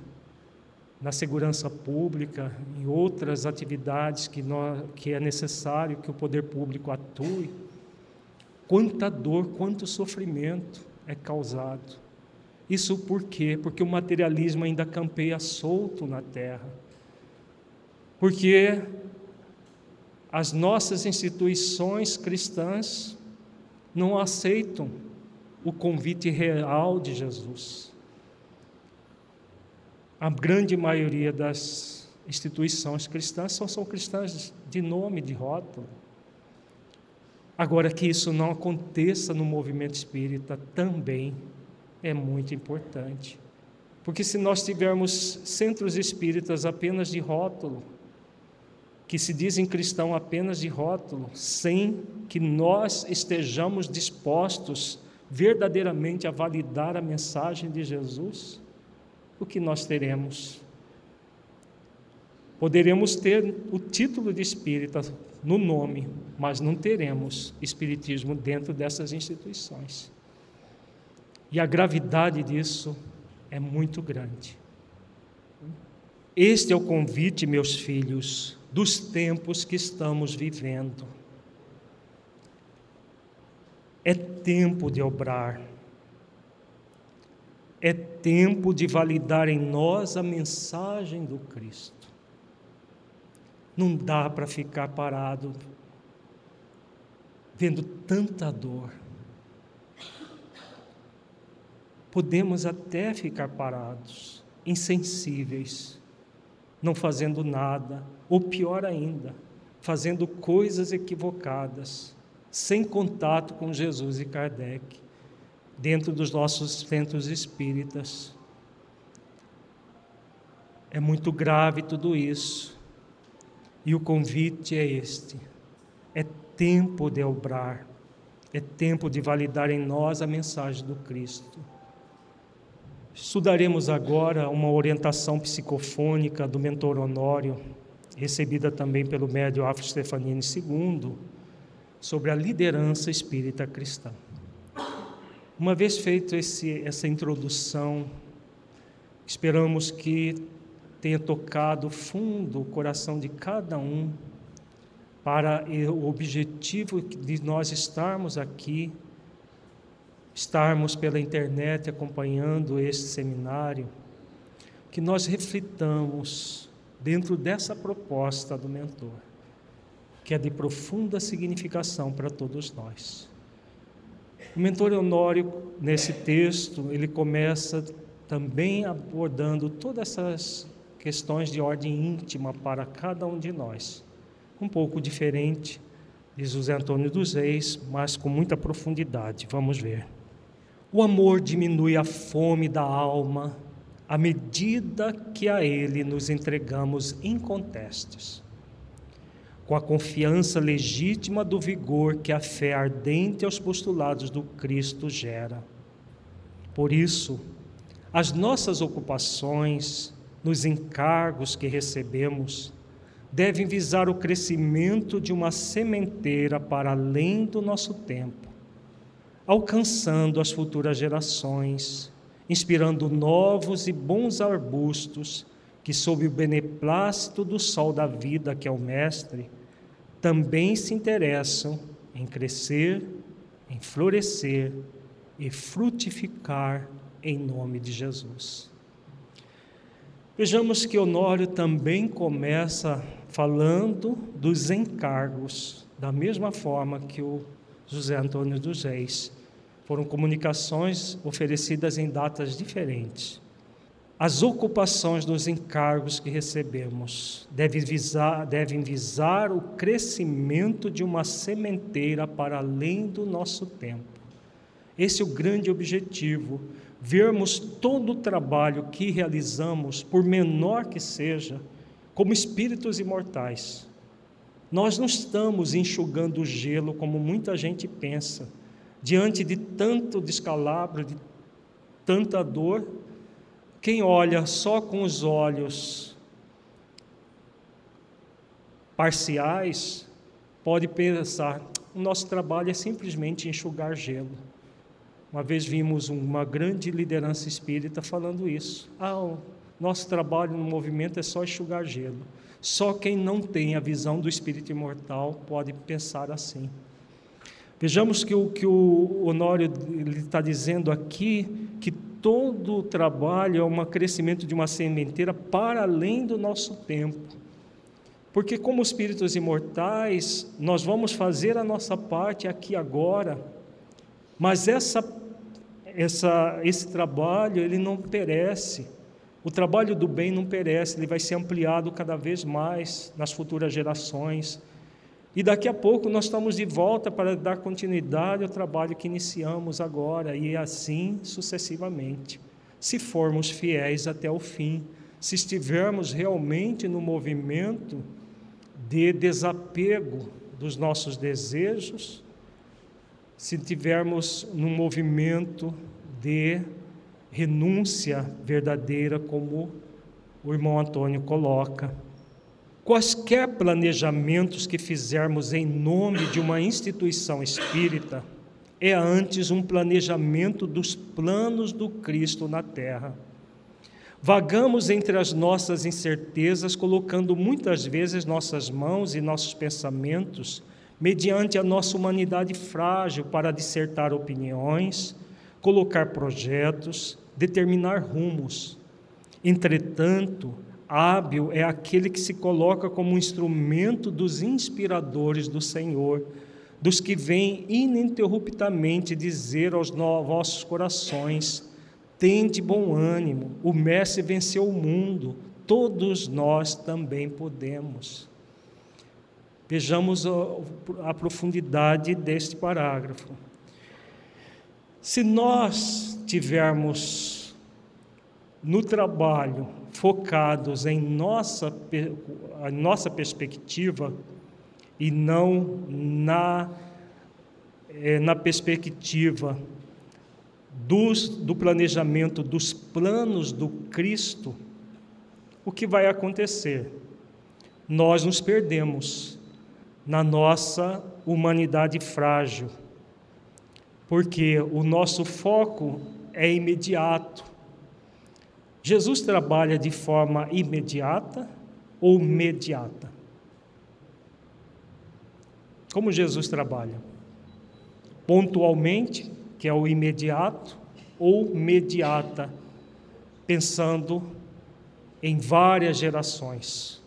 na segurança pública, em outras atividades que, nós, que é necessário que o poder público atue, quanta dor, quanto sofrimento é causado. Isso por quê? Porque o materialismo ainda campeia solto na terra. Porque as nossas instituições cristãs não aceitam o convite real de Jesus a grande maioria das instituições cristãs são, são cristãs de nome, de rótulo. Agora, que isso não aconteça no movimento espírita também é muito importante. Porque se nós tivermos centros espíritas apenas de rótulo, que se dizem cristão apenas de rótulo, sem que nós estejamos dispostos verdadeiramente a validar a mensagem de Jesus, o que nós teremos? Poderemos ter o título de espírita no nome, mas não teremos espiritismo dentro dessas instituições. E a gravidade disso é muito grande. Este é o convite, meus filhos, dos tempos que estamos vivendo. É tempo de obrar. É tempo de validar em nós a mensagem do Cristo. Não dá para ficar parado vendo tanta dor. Podemos até ficar parados, insensíveis, não fazendo nada, ou pior ainda, fazendo coisas equivocadas, sem contato com Jesus e Kardec, dentro dos nossos centros espíritas. É muito grave tudo isso. E o convite é este: é tempo de obrar, é tempo de validar em nós a mensagem do Cristo. Estudaremos agora uma orientação psicofônica do mentor Honório, recebida também pelo médio Afro Stefanini II, sobre a liderança espírita cristã. Uma vez feito esse, essa introdução, esperamos que tenha tocado fundo o coração de cada um para o objetivo de nós estarmos aqui estarmos pela internet acompanhando este seminário, que nós reflitamos dentro dessa proposta do mentor, que é de profunda significação para todos nós. O mentor Honório, nesse texto, ele começa também abordando todas essas questões de ordem íntima para cada um de nós, um pouco diferente de José Antônio dos Reis, mas com muita profundidade. Vamos ver. O amor diminui a fome da alma à medida que a ele nos entregamos incontestes. Com a confiança legítima do vigor que a fé ardente aos postulados do Cristo gera. Por isso, as nossas ocupações, nos encargos que recebemos, devem visar o crescimento de uma sementeira para além do nosso tempo alcançando as futuras gerações, inspirando novos e bons arbustos que, sob o beneplácito do sol da vida, que é o Mestre, também se interessam em crescer, em florescer e frutificar em nome de Jesus. Vejamos que Honório também começa falando dos encargos, da mesma forma que o José Antônio dos Reis. Foram comunicações oferecidas em datas diferentes. As ocupações dos encargos que recebemos devem visar, devem visar o crescimento de uma sementeira para além do nosso tempo. Esse é o grande objetivo, vermos todo o trabalho que realizamos, por menor que seja, como espíritos imortais nós não estamos enxugando o gelo como muita gente pensa. Diante de tanto descalabro, de tanta dor, quem olha só com os olhos parciais pode pensar: o nosso trabalho é simplesmente enxugar gelo. Uma vez vimos uma grande liderança espírita falando isso. Ah, o nosso trabalho no movimento é só enxugar gelo. Só quem não tem a visão do espírito imortal pode pensar assim. Vejamos que o que o Honório está dizendo aqui, que todo o trabalho é um crescimento de uma sementeira para além do nosso tempo. Porque, como espíritos imortais, nós vamos fazer a nossa parte aqui agora, mas essa, essa, esse trabalho ele não perece. O trabalho do bem não perece, ele vai ser ampliado cada vez mais nas futuras gerações. E daqui a pouco nós estamos de volta para dar continuidade ao trabalho que iniciamos agora, e assim sucessivamente. Se formos fiéis até o fim, se estivermos realmente no movimento de desapego dos nossos desejos, se tivermos no movimento de renúncia verdadeira, como o irmão Antônio coloca. Quaisquer planejamentos que fizermos em nome de uma instituição espírita é antes um planejamento dos planos do Cristo na terra. Vagamos entre as nossas incertezas, colocando muitas vezes nossas mãos e nossos pensamentos mediante a nossa humanidade frágil para dissertar opiniões, colocar projetos, determinar rumos. Entretanto, hábil é aquele que se coloca como instrumento dos inspiradores do Senhor, dos que vêm ininterruptamente dizer aos vossos corações: Tende bom ânimo, o Mestre venceu o mundo, todos nós também podemos. Vejamos a, profundidade deste parágrafo. Se nós tivermos no trabalho focados em nossa, a nossa perspectiva e não na, é, na perspectiva dos, do planejamento dos planos do Cristo, o que vai acontecer? Nós nos perdemos na nossa humanidade frágil, porque o nosso foco é imediato. Jesus trabalha de forma imediata ou mediata? Como Jesus trabalha? Pontualmente, que é o imediato, ou mediata, pensando em várias gerações.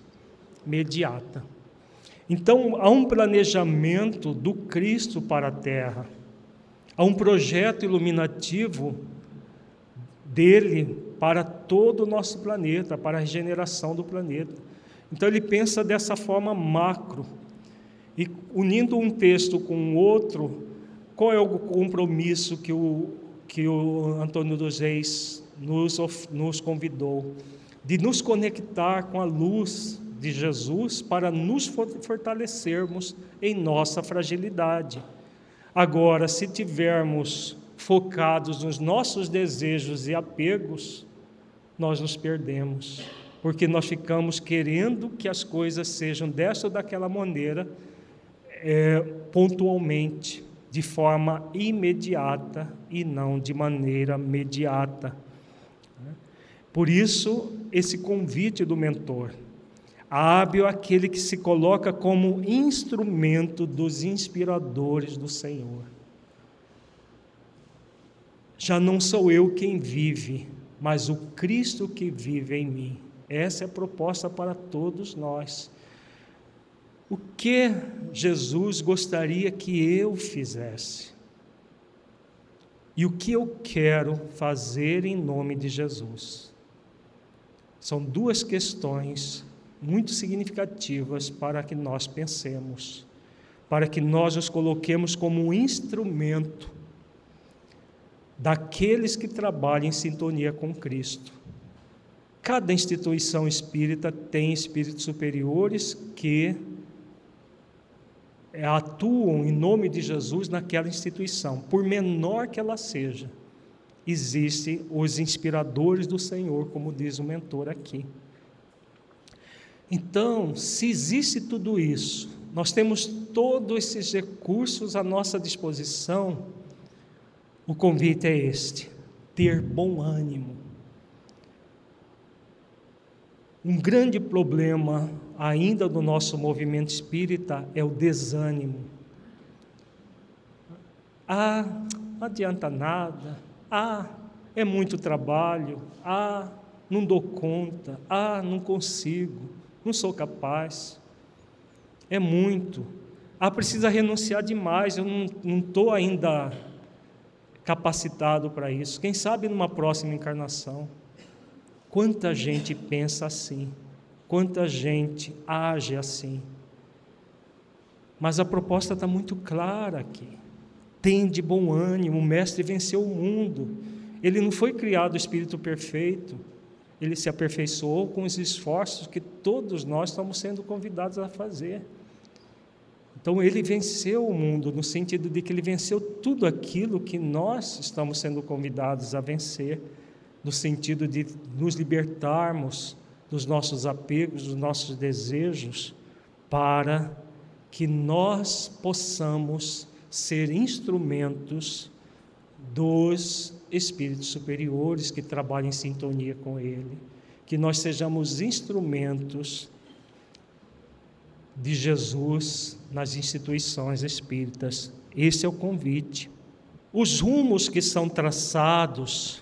Mediata. Então, há um planejamento do Cristo para a Terra, há um projeto iluminativo dele para todo o nosso planeta, para a regeneração do planeta. Então, ele pensa dessa forma macro. E unindo um texto com outro, qual é o compromisso que o, que o Antônio dos Reis nos, nos convidou? De nos conectar com a luz de Jesus para nos fortalecermos em nossa fragilidade. Agora, se tivermos focados nos nossos desejos e apegos, nós nos perdemos, porque nós ficamos querendo que as coisas sejam desta ou daquela maneira, é, pontualmente, de forma imediata e não de maneira mediata. Por isso, esse convite do mentor Hábil aquele que se coloca como instrumento dos inspiradores do Senhor. Já não sou eu quem vive, mas o Cristo que vive em mim. Essa é a proposta para todos nós. O que Jesus gostaria que eu fizesse? E o que eu quero fazer em nome de Jesus? São duas questões muito significativas para que nós pensemos, para que nós nos coloquemos como um instrumento daqueles que trabalham em sintonia com Cristo. Cada instituição espírita tem espíritos superiores que atuam em nome de Jesus naquela instituição, por menor que ela seja. Existem os inspiradores do Senhor, como diz o mentor aqui. Então, se existe tudo isso, nós temos todos esses recursos à nossa disposição, o convite é este: ter bom ânimo. Um grande problema ainda do nosso movimento espírita é o desânimo. Ah, não adianta nada. Ah, é muito trabalho. Ah, não dou conta. Ah, não consigo não sou capaz, é muito. Ah, precisa renunciar demais, eu não estou ainda capacitado para isso. Quem sabe numa próxima encarnação? Quanta gente pensa assim, quanta gente age assim. Mas a proposta está muito clara aqui. Tem de bom ânimo, o Mestre venceu o mundo. Ele não foi criado espírito perfeito ele se aperfeiçoou com os esforços que todos nós estamos sendo convidados a fazer. Então, ele venceu o mundo, no sentido de que ele venceu tudo aquilo que nós estamos sendo convidados a vencer, no sentido de nos libertarmos dos nossos apegos, dos nossos desejos, para que nós possamos ser instrumentos dos espíritos superiores que trabalham em sintonia com Ele, que nós sejamos instrumentos de Jesus nas instituições espíritas. Esse é o convite. Os rumos que são traçados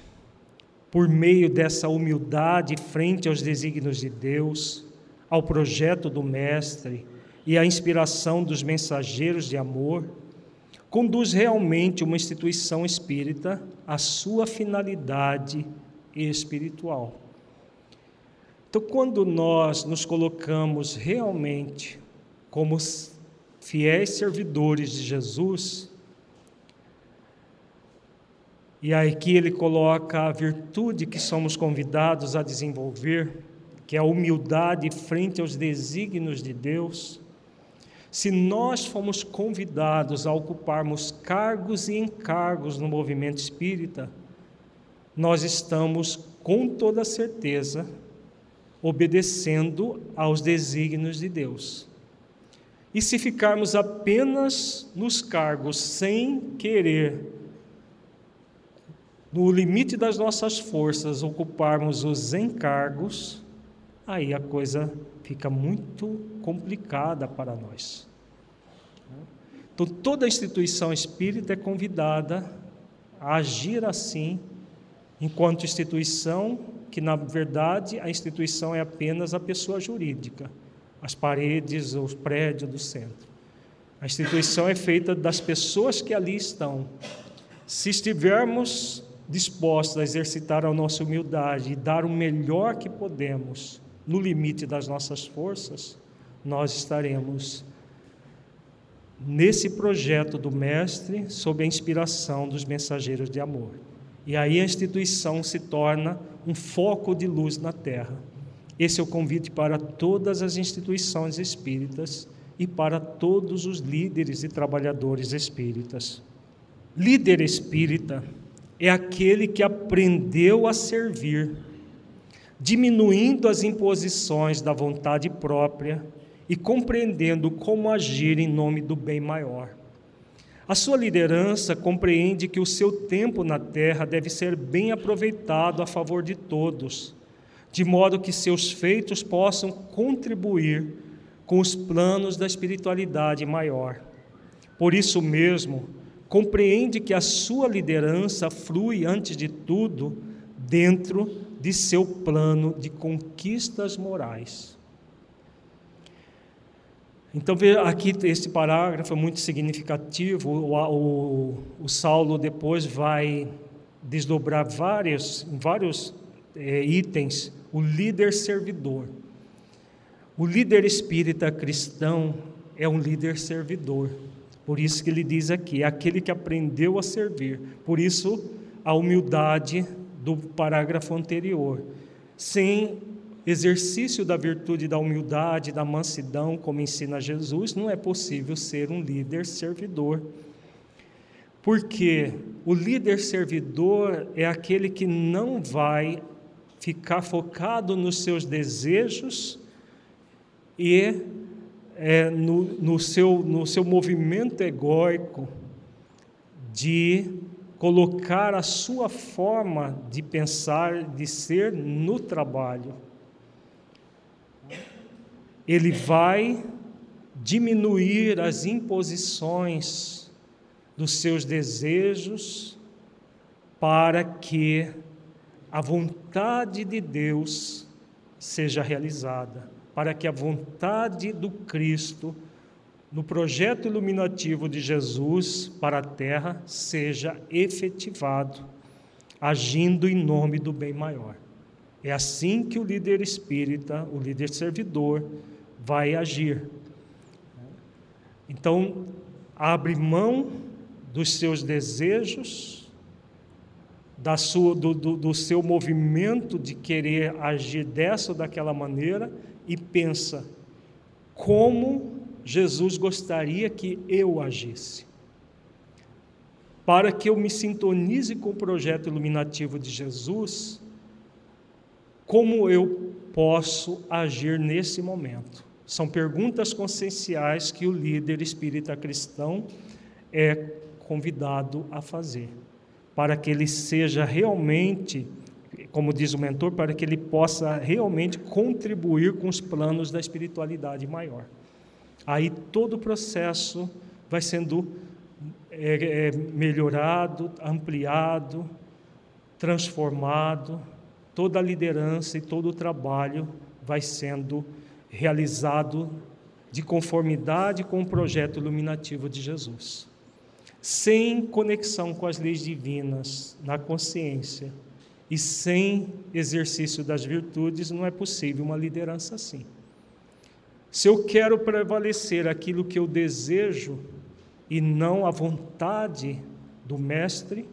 por meio dessa humildade frente aos desígnios de Deus, ao projeto do Mestre e à inspiração dos mensageiros de amor, conduz realmente uma instituição espírita à sua finalidade espiritual. Então, quando nós nos colocamos realmente como fiéis servidores de Jesus, e aqui ele coloca a virtude que somos convidados a desenvolver, que é a humildade frente aos desígnios de Deus. Se nós fomos convidados a ocuparmos cargos e encargos no movimento espírita, nós estamos com toda certeza obedecendo aos desígnios de Deus. E se ficarmos apenas nos cargos sem querer, no limite das nossas forças, ocuparmos os encargos, aí a coisa fica muito complicada para nós. Então, toda instituição espírita é convidada a agir assim, enquanto instituição, que na verdade a instituição é apenas a pessoa jurídica as paredes, os prédios do centro. A instituição é feita das pessoas que ali estão. Se estivermos dispostos a exercitar a nossa humildade e dar o melhor que podemos no limite das nossas forças, nós estaremos nesse projeto do Mestre sob a inspiração dos mensageiros de amor. E aí a instituição se torna um foco de luz na terra. Esse é o convite para todas as instituições espíritas e para todos os líderes e trabalhadores espíritas. Líder espírita é aquele que aprendeu a servir, diminuindo as imposições da vontade própria e compreendendo como agir em nome do bem maior. A sua liderança compreende que o seu tempo na terra deve ser bem aproveitado a favor de todos de modo que seus feitos possam contribuir com os planos da espiritualidade maior. Por isso mesmo, compreende que a sua liderança flui, antes de tudo, dentro de seu plano de conquistas morais. Então, aqui esse parágrafo é muito significativo. O, o, o Saulo depois vai desdobrar vários, vários é, itens o líder servidor. O líder espírita cristão é um líder servidor. Por isso que ele diz aqui, é aquele que aprendeu a servir. Por isso a humildade do parágrafo anterior. Sem exercício da virtude da humildade, da mansidão, como ensina Jesus, não é possível ser um líder servidor. Porque o líder servidor é aquele que não vai ficar focado nos seus desejos e é, no, no, seu, no seu movimento egóico de colocar a sua forma de pensar, de ser no trabalho. Ele vai diminuir as imposições dos seus desejos para que a vontade de Deus seja realizada, para que a vontade do Cristo no projeto iluminativo de Jesus para a terra seja efetivado, agindo em nome do bem maior. É assim que o líder espírita, o líder servidor, vai agir. Então, abre mão dos seus desejos, da sua, do, do, do seu movimento de querer agir dessa ou daquela maneira e pensa como Jesus gostaria que eu agisse. Para que eu me sintonize com o projeto iluminativo de Jesus, como eu posso agir nesse momento? São perguntas conscienciais que o líder espírita cristão é convidado a fazer para que ele seja realmente, como diz o mentor, para que ele possa realmente contribuir com os planos da espiritualidade maior. Aí todo o processo vai sendo é, é, melhorado, ampliado, transformado, toda a liderança e todo o trabalho vai sendo realizado de conformidade com o projeto iluminativo de Jesus. Sem conexão com as leis divinas na consciência e sem exercício das virtudes, não é possível uma liderança assim. Se eu quero prevalecer aquilo que eu desejo e não a vontade do Mestre,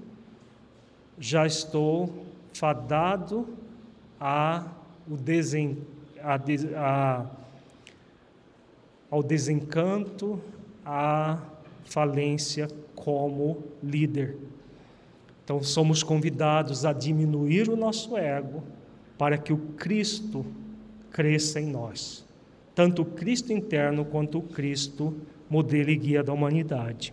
já estou fadado a, o desen, a, a, ao desencanto, à falência como líder. Então, somos convidados a diminuir o nosso ego para que o Cristo cresça em nós tanto o Cristo interno quanto o Cristo modelo e guia da humanidade.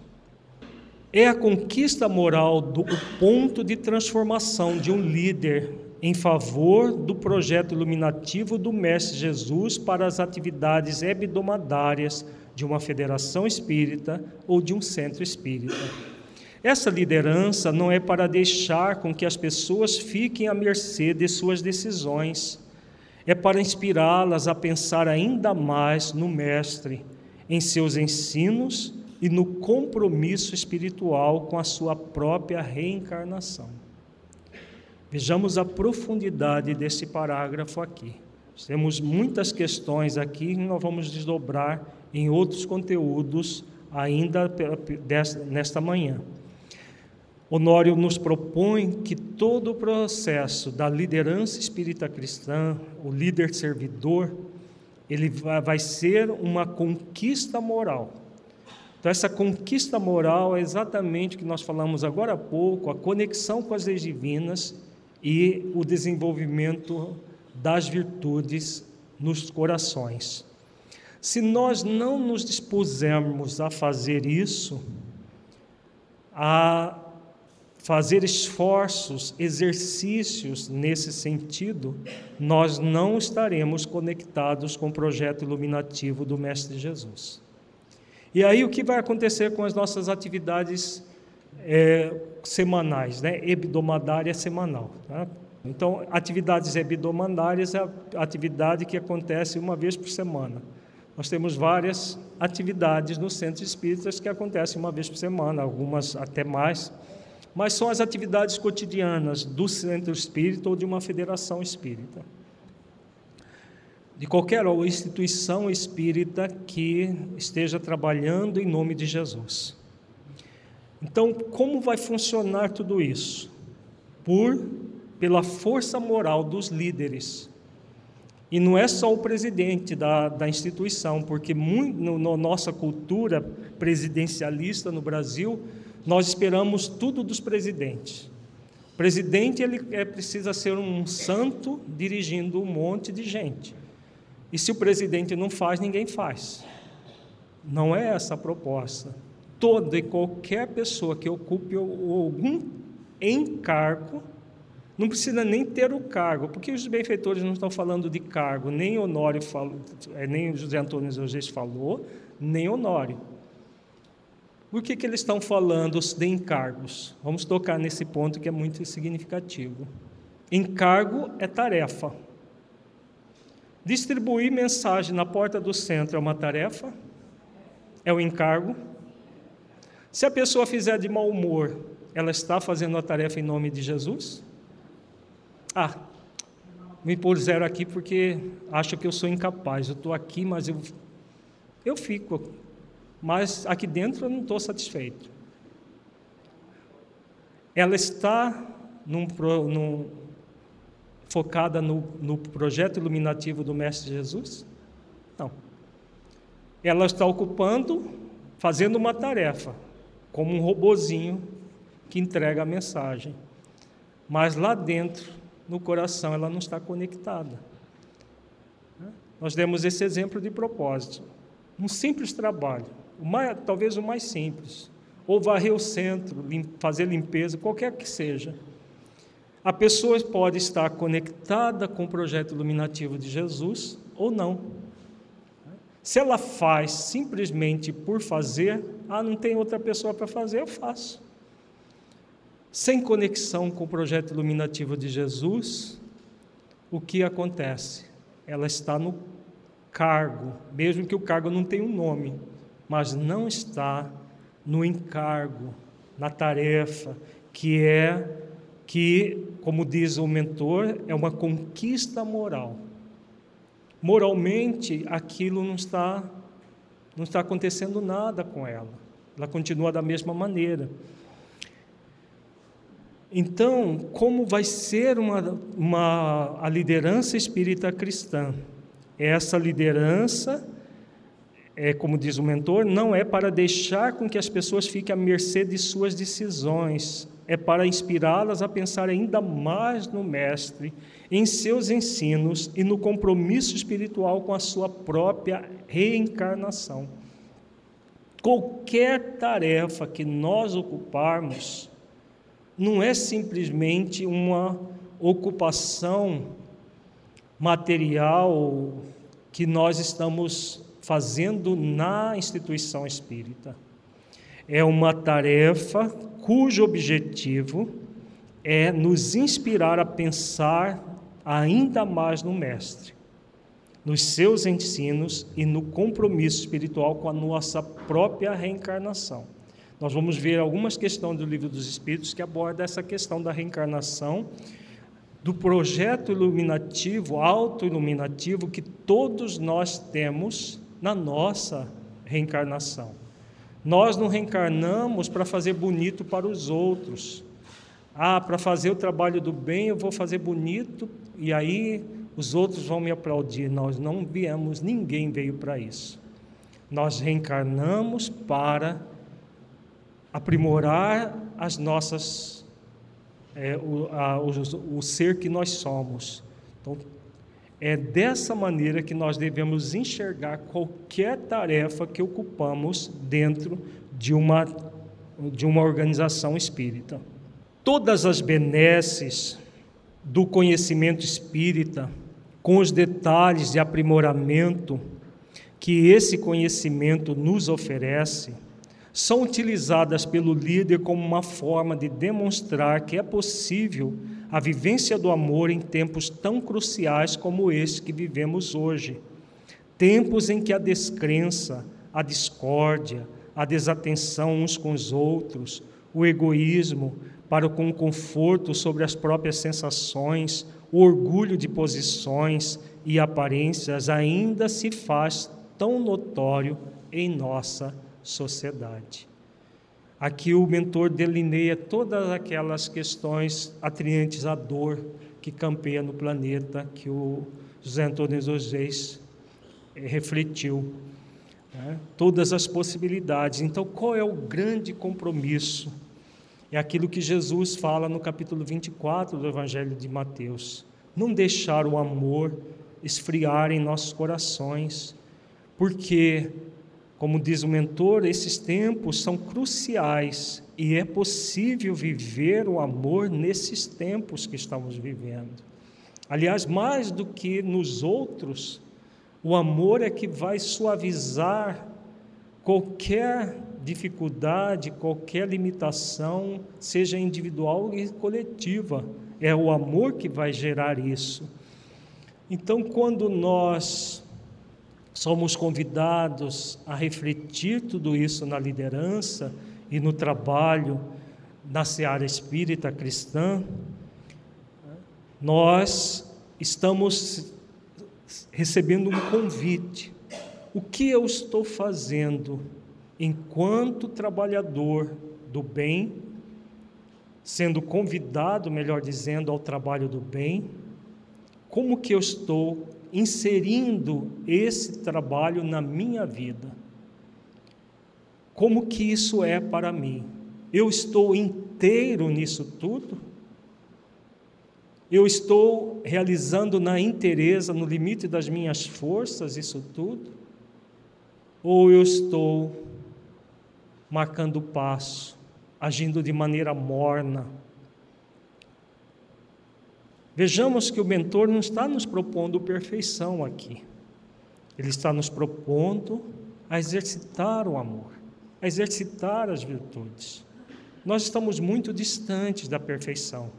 É a conquista moral do ponto de transformação de um líder em favor do projeto iluminativo do Mestre Jesus para as atividades hebdomadárias de uma federação espírita ou de um centro espírita. Essa liderança não é para deixar com que as pessoas fiquem à mercê de suas decisões, é para inspirá-las a pensar ainda mais no Mestre, em seus ensinos e no compromisso espiritual com a sua própria reencarnação. Vejamos a profundidade desse parágrafo aqui. Temos muitas questões aqui que nós vamos desdobrar em outros conteúdos ainda nesta manhã. Honório nos propõe que todo o processo da liderança espírita cristã, o líder servidor, ele vai ser uma conquista moral. Então, essa conquista moral é exatamente o que nós falamos agora há pouco, a conexão com as leis divinas e o desenvolvimento das virtudes nos corações. Se nós não nos dispusermos a fazer isso, a fazer esforços, exercícios nesse sentido, nós não estaremos conectados com o projeto iluminativo do Mestre Jesus. E aí o que vai acontecer com as nossas atividades é, semanais, né? Hebdomadária semanal. Tá? Então, atividades hebdomadárias é a atividade que acontece uma vez por semana. Nós temos várias atividades no centro espíritas que acontecem uma vez por semana, algumas até mais mas são as atividades cotidianas do centro espírita ou de uma federação espírita. De qualquer instituição espírita que esteja trabalhando em nome de Jesus. Então, como vai funcionar tudo isso? Por pela força moral dos líderes. E não é só o presidente da, da instituição, porque muito, no, na nossa cultura presidencialista no Brasil, nós esperamos tudo dos presidentes. O presidente ele é, precisa ser um santo dirigindo um monte de gente. E se o presidente não faz, ninguém faz. Não é essa a proposta. Toda e qualquer pessoa que ocupe algum encargo, não precisa nem ter o cargo, porque os benfeitores não estão falando de cargo, nem Honório falou, é, nem José Antônio José falou, nem Honório. Por que, que eles estão falando de encargos? Vamos tocar nesse ponto que é muito significativo. Encargo é tarefa. Distribuir mensagem na porta do centro é uma tarefa? É um encargo? Se a pessoa fizer de mau humor, ela está fazendo a tarefa em nome de Jesus? Ah, me puseram aqui porque acho que eu sou incapaz. Eu estou aqui, mas eu, eu fico mas aqui dentro eu não estou satisfeito. Ela está num, num, focada no, no projeto iluminativo do Mestre Jesus? Não. Ela está ocupando, fazendo uma tarefa, como um robozinho que entrega a mensagem. Mas lá dentro, no coração, ela não está conectada. Nós demos esse exemplo de propósito. Um simples trabalho o mais, talvez o mais simples, ou varrer o centro, fazer limpeza, qualquer que seja. A pessoa pode estar conectada com o projeto iluminativo de Jesus ou não. Se ela faz simplesmente por fazer, ah, não tem outra pessoa para fazer, eu faço. Sem conexão com o projeto iluminativo de Jesus, o que acontece? Ela está no cargo, mesmo que o cargo não tenha um nome, mas não está no encargo, na tarefa, que é que, como diz o mentor, é uma conquista moral. Moralmente, aquilo não está não está acontecendo nada com ela. Ela continua da mesma maneira. Então, como vai ser uma, uma, a liderança espírita cristã? Essa liderança, é, como diz o mentor, não é para deixar com que as pessoas fiquem à mercê de suas decisões, é para inspirá-las a pensar ainda mais no Mestre, em seus ensinos e no compromisso espiritual com a sua própria reencarnação. Qualquer tarefa que nós ocuparmos não é simplesmente uma ocupação material que nós estamos fazendo na instituição espírita. É uma tarefa cujo objetivo é nos inspirar a pensar ainda mais no Mestre, nos seus ensinos e no compromisso espiritual com a nossa própria reencarnação. Nós vamos ver algumas questões do Livro dos Espíritos que abordam essa questão da reencarnação, do projeto iluminativo, auto-iluminativo que todos nós temos na nossa reencarnação. Nós não reencarnamos para fazer bonito para os outros. Ah, para fazer o trabalho do bem eu vou fazer bonito e aí os outros vão me aplaudir. Nós não viemos, ninguém veio para isso. Nós reencarnamos para aprimorar as nossas, é, o, a, o, o ser que nós somos. Então, é dessa maneira que nós devemos enxergar qualquer tarefa que ocupamos dentro de uma, de uma organização espírita. Todas as benesses do conhecimento espírita, com os detalhes de aprimoramento que esse conhecimento nos oferece, são utilizadas pelo líder como uma forma de demonstrar que é possível a vivência do amor em tempos tão cruciais como este que vivemos hoje. Tempos em que a descrença, a discórdia, a desatenção uns com os outros, o egoísmo para com o conforto sobre as próprias sensações, o orgulho de posições e aparências ainda se faz tão notório em nossa sociedade. Aqui o mentor delineia todas aquelas questões atriantes à dor que campeia no planeta, que o José Antônio Reis eh, refletiu. Né? Todas as possibilidades. Então, qual é o grande compromisso? É aquilo que Jesus fala no capítulo 24 do Evangelho de Mateus. Não deixar o amor esfriar em nossos corações, porque como diz o mentor, esses tempos são cruciais e é possível viver o amor nesses tempos que estamos vivendo. Aliás, mais do que nos outros, o amor é que vai suavizar qualquer dificuldade, qualquer limitação, seja individual e coletiva. É o amor que vai gerar isso. Então, quando nós somos convidados a refletir tudo isso na liderança e no trabalho na seara espírita cristã, nós estamos recebendo um convite. O que eu estou fazendo enquanto trabalhador do bem, sendo convidado, melhor dizendo, ao trabalho do bem? Como que eu estou inserindo esse trabalho na minha vida. Como que isso é para mim? Eu estou inteiro nisso tudo? Eu estou realizando na inteireza, no limite das minhas forças, isso tudo? Ou eu estou marcando passo, agindo de maneira morna. Vejamos que o mentor não está nos propondo perfeição aqui. Ele está nos propondo a exercitar o amor, a exercitar as virtudes. Nós estamos muito distantes da perfeição,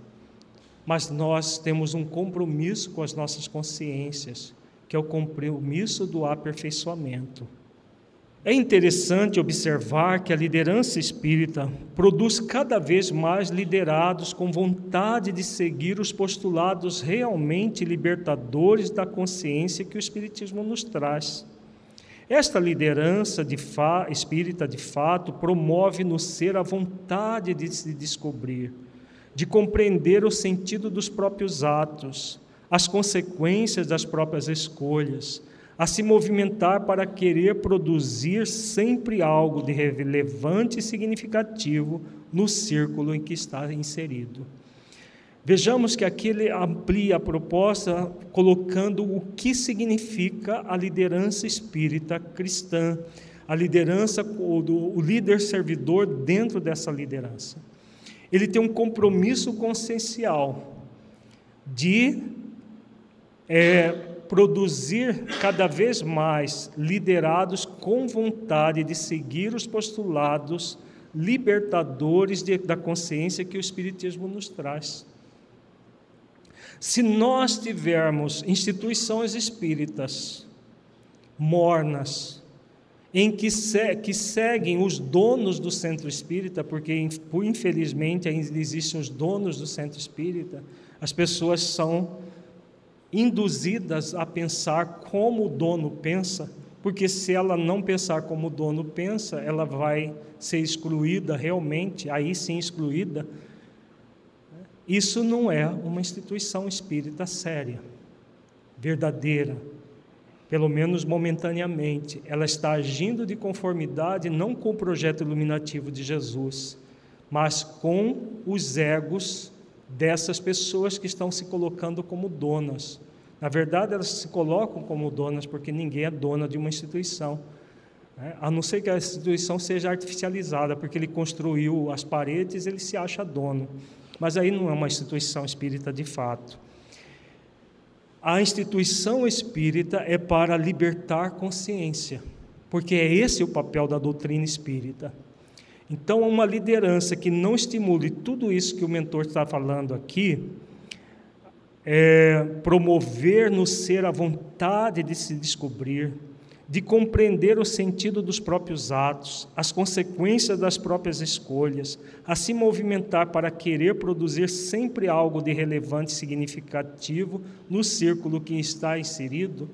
mas nós temos um compromisso com as nossas consciências, que é o compromisso do aperfeiçoamento. É interessante observar que a liderança espírita produz cada vez mais liderados com vontade de seguir os postulados realmente libertadores da consciência que o Espiritismo nos traz. Esta liderança de espírita, de fato, promove no ser a vontade de se descobrir, de compreender o sentido dos próprios atos, as consequências das próprias escolhas, a se movimentar para querer produzir sempre algo de relevante e significativo no círculo em que está inserido. Vejamos que aqui ele amplia a proposta colocando o que significa a liderança espírita cristã, a liderança, o líder servidor dentro dessa liderança. Ele tem um compromisso consciencial de é, produzir cada vez mais liderados com vontade de seguir os postulados libertadores de, da consciência que o Espiritismo nos traz. Se nós tivermos instituições espíritas mornas, em que, se, que seguem os donos do centro espírita, porque infelizmente ainda existem os donos do centro espírita, as pessoas são induzidas a pensar como o dono pensa, porque se ela não pensar como o dono pensa, ela vai ser excluída realmente, aí sim excluída. Isso não é uma instituição espírita séria, verdadeira, pelo menos momentaneamente. Ela está agindo de conformidade não com o projeto iluminativo de Jesus, mas com os egos dessas pessoas que estão se colocando como donas. Na verdade, elas se colocam como donas porque ninguém é dona de uma instituição. Né? A não ser que a instituição seja artificializada, porque ele construiu as paredes, ele se acha dono. Mas aí não é uma instituição espírita de fato. A instituição espírita é para libertar consciência, porque é esse o papel da doutrina espírita. Então, uma liderança que não estimule tudo isso que o mentor está falando aqui, é, promover no ser a vontade de se descobrir, de compreender o sentido dos próprios atos, as consequências das próprias escolhas, a se movimentar para querer produzir sempre algo de relevante e significativo no círculo que está inserido,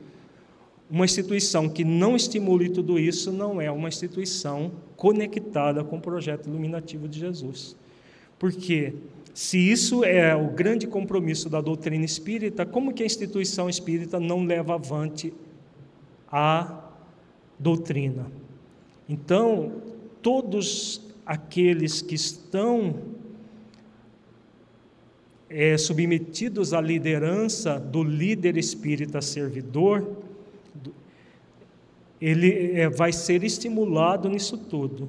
uma instituição que não estimule tudo isso não é uma instituição conectada com o projeto iluminativo de Jesus. Porque se isso é o grande compromisso da doutrina espírita, como que a instituição espírita não leva avante a doutrina? Então, todos aqueles que estão é, submetidos à liderança do líder espírita servidor, ele é, vai ser estimulado nisso tudo.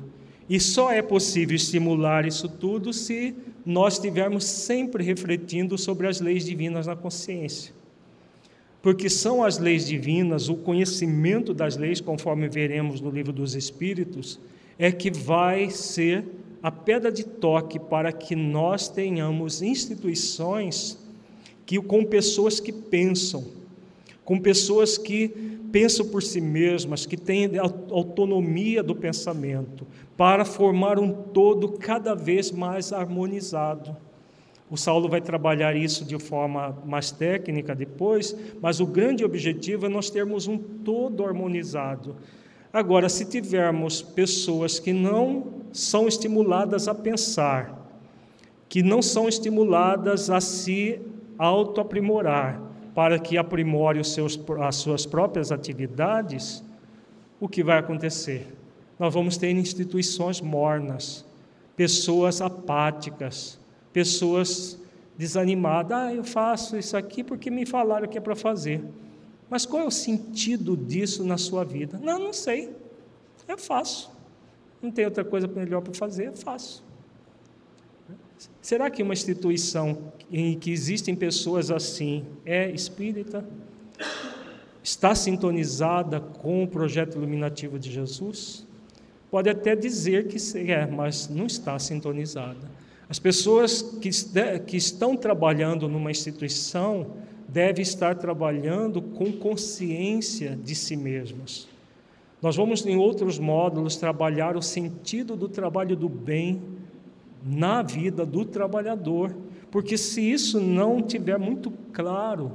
E só é possível estimular isso tudo se nós estivermos sempre refletindo sobre as leis divinas na consciência. Porque são as leis divinas, o conhecimento das leis, conforme veremos no livro dos Espíritos, é que vai ser a pedra de toque para que nós tenhamos instituições que com pessoas que pensam, com pessoas que pensam por si mesmas, que têm autonomia do pensamento, para formar um todo cada vez mais harmonizado. O Saulo vai trabalhar isso de forma mais técnica depois, mas o grande objetivo é nós termos um todo harmonizado. Agora, se tivermos pessoas que não são estimuladas a pensar, que não são estimuladas a se autoaprimorar, para que aprimore seus, as suas próprias atividades, o que vai acontecer? nós vamos ter instituições mornas, pessoas apáticas, pessoas desanimadas. Ah, eu faço isso aqui porque me falaram que é para fazer. Mas qual é o sentido disso na sua vida? Não, não sei. Eu faço. Não tem outra coisa melhor para fazer, faço. Será que uma instituição em que existem pessoas assim é espírita? Está sintonizada com o projeto iluminativo de Jesus? Pode até dizer que é, mas não está sintonizada. As pessoas que, que estão trabalhando numa instituição devem estar trabalhando com consciência de si mesmas. Nós vamos, em outros módulos, trabalhar o sentido do trabalho do bem na vida do trabalhador, porque se isso não tiver muito claro,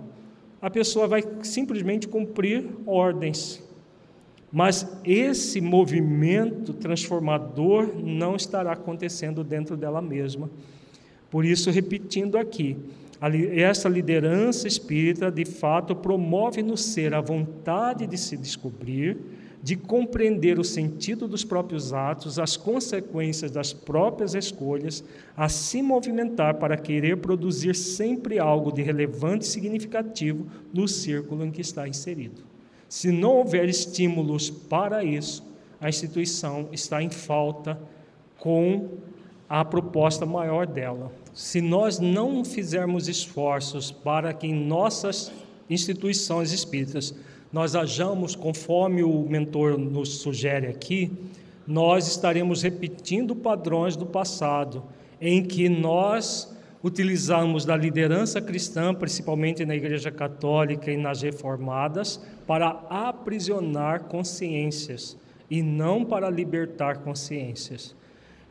a pessoa vai simplesmente cumprir ordens. Mas esse movimento transformador não estará acontecendo dentro dela mesma. Por isso, repetindo aqui, essa liderança espírita de fato promove no ser a vontade de se descobrir, de compreender o sentido dos próprios atos, as consequências das próprias escolhas, a se movimentar para querer produzir sempre algo de relevante e significativo no círculo em que está inserido. Se não houver estímulos para isso, a instituição está em falta com a proposta maior dela. Se nós não fizermos esforços para que em nossas instituições espíritas nós ajamos conforme o mentor nos sugere aqui, nós estaremos repetindo padrões do passado, em que nós utilizamos da liderança cristã, principalmente na Igreja Católica e nas reformadas, para aprisionar consciências e não para libertar consciências.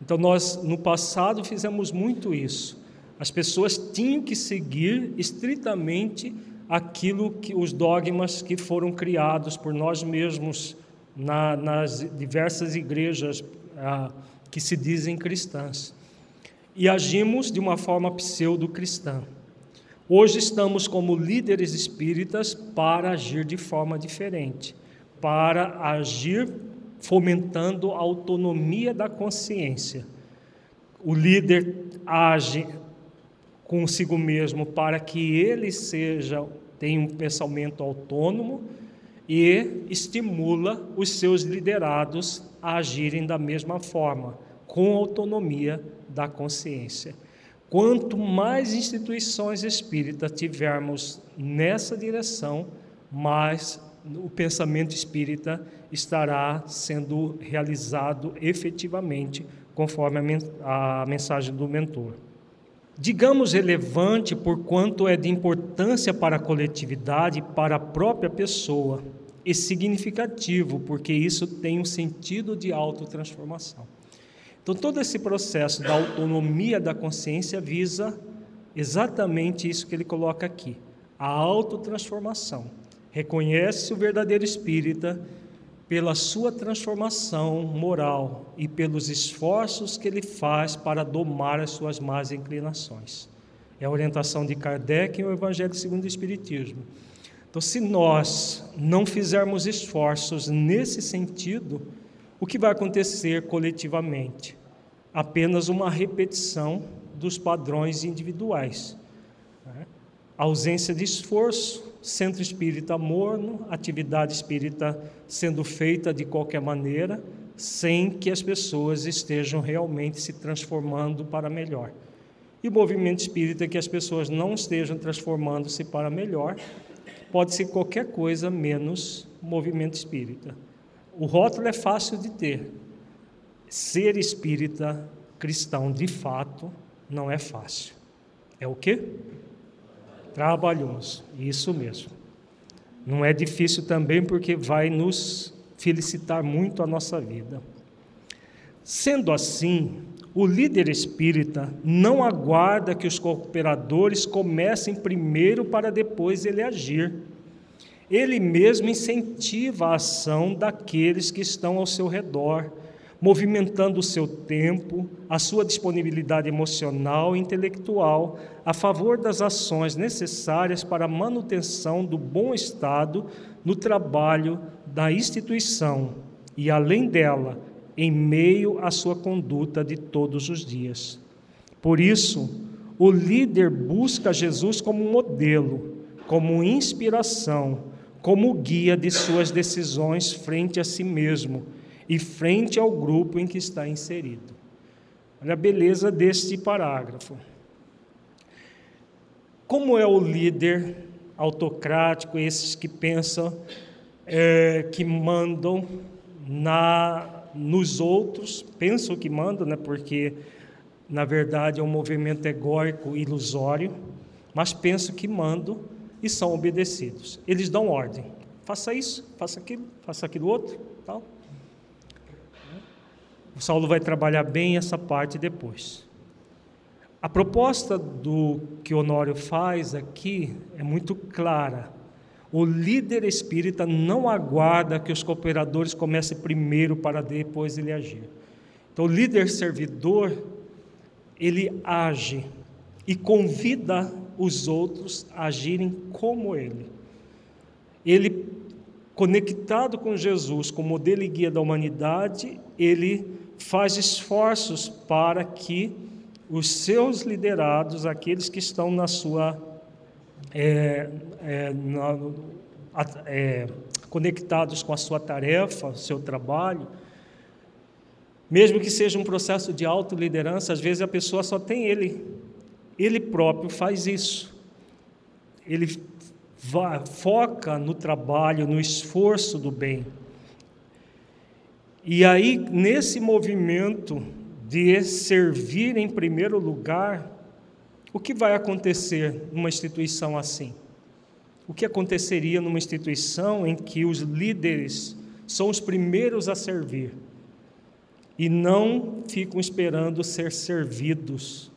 Então, nós no passado fizemos muito isso. As pessoas tinham que seguir estritamente aquilo que os dogmas que foram criados por nós mesmos na, nas diversas igrejas ah, que se dizem cristãs e agimos de uma forma pseudo-cristã. Hoje estamos como líderes espíritas para agir de forma diferente, para agir fomentando a autonomia da consciência. O líder age consigo mesmo para que ele seja tem um pensamento autônomo e estimula os seus liderados a agirem da mesma forma, com autonomia da consciência. Quanto mais instituições espíritas tivermos nessa direção, mais o pensamento espírita estará sendo realizado efetivamente, conforme a mensagem do mentor. Digamos relevante por quanto é de importância para a coletividade para a própria pessoa, e significativo, porque isso tem um sentido de autotransformação. Então, todo esse processo da autonomia da consciência visa exatamente isso que ele coloca aqui: a autotransformação. Reconhece o verdadeiro espírita pela sua transformação moral e pelos esforços que ele faz para domar as suas más inclinações. É a orientação de Kardec e o Evangelho segundo o Espiritismo. Então, se nós não fizermos esforços nesse sentido, o que vai acontecer coletivamente? Apenas uma repetição dos padrões individuais. Né? Ausência de esforço, centro espírita morno, atividade espírita sendo feita de qualquer maneira, sem que as pessoas estejam realmente se transformando para melhor. E o movimento espírita que as pessoas não estejam transformando-se para melhor, pode ser qualquer coisa menos movimento espírita. O rótulo é fácil de ter. Ser espírita cristão de fato não é fácil. É o quê? Trabalhoso, isso mesmo. Não é difícil também porque vai nos felicitar muito a nossa vida. Sendo assim, o líder espírita não aguarda que os cooperadores comecem primeiro para depois ele agir. Ele mesmo incentiva a ação daqueles que estão ao seu redor, movimentando o seu tempo, a sua disponibilidade emocional e intelectual a favor das ações necessárias para a manutenção do bom estado no trabalho da instituição e, além dela, em meio à sua conduta de todos os dias. Por isso, o líder busca Jesus como modelo, como inspiração, como guia de suas decisões frente a si mesmo e frente ao grupo em que está inserido. Olha a beleza deste parágrafo. Como é o líder autocrático, esses que pensam é, que mandam na, nos outros, pensam que mandam, né, porque na verdade é um movimento egóico ilusório, mas pensam que mandam e são obedecidos. Eles dão ordem. Faça isso, faça aquilo, faça aquilo outro, tal. O Saulo vai trabalhar bem essa parte depois. A proposta do que Honório faz aqui é muito clara. O líder espírita não aguarda que os cooperadores comecem primeiro para depois ele agir. Então, o líder servidor, ele age e convida os outros a agirem como ele. Ele, conectado com Jesus, como modelo e guia da humanidade, ele faz esforços para que os seus liderados, aqueles que estão na sua é, é, na, é, conectados com a sua tarefa, seu trabalho, mesmo que seja um processo de autoliderança, às vezes a pessoa só tem ele, ele próprio faz isso. Ele foca no trabalho, no esforço do bem. E aí, nesse movimento de servir em primeiro lugar, o que vai acontecer numa instituição assim? O que aconteceria numa instituição em que os líderes são os primeiros a servir e não ficam esperando ser servidos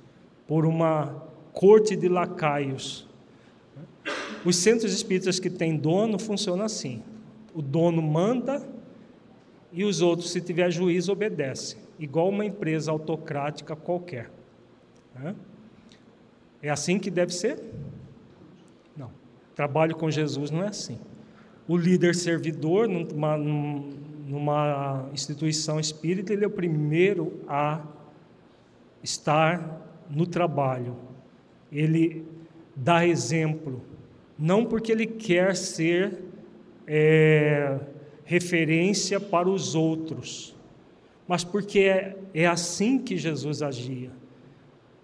por uma corte de lacaios? Os centros espíritas que têm dono funcionam assim: o dono manda e os outros, se tiver juízo, obedecem igual uma empresa autocrática qualquer. É assim que deve ser? Não. Trabalho com Jesus não é assim. O líder servidor, numa, numa instituição espírita, ele é o primeiro a estar no trabalho. Ele dá exemplo, não porque ele quer ser é, referência para os outros, mas porque é, é assim que Jesus agia,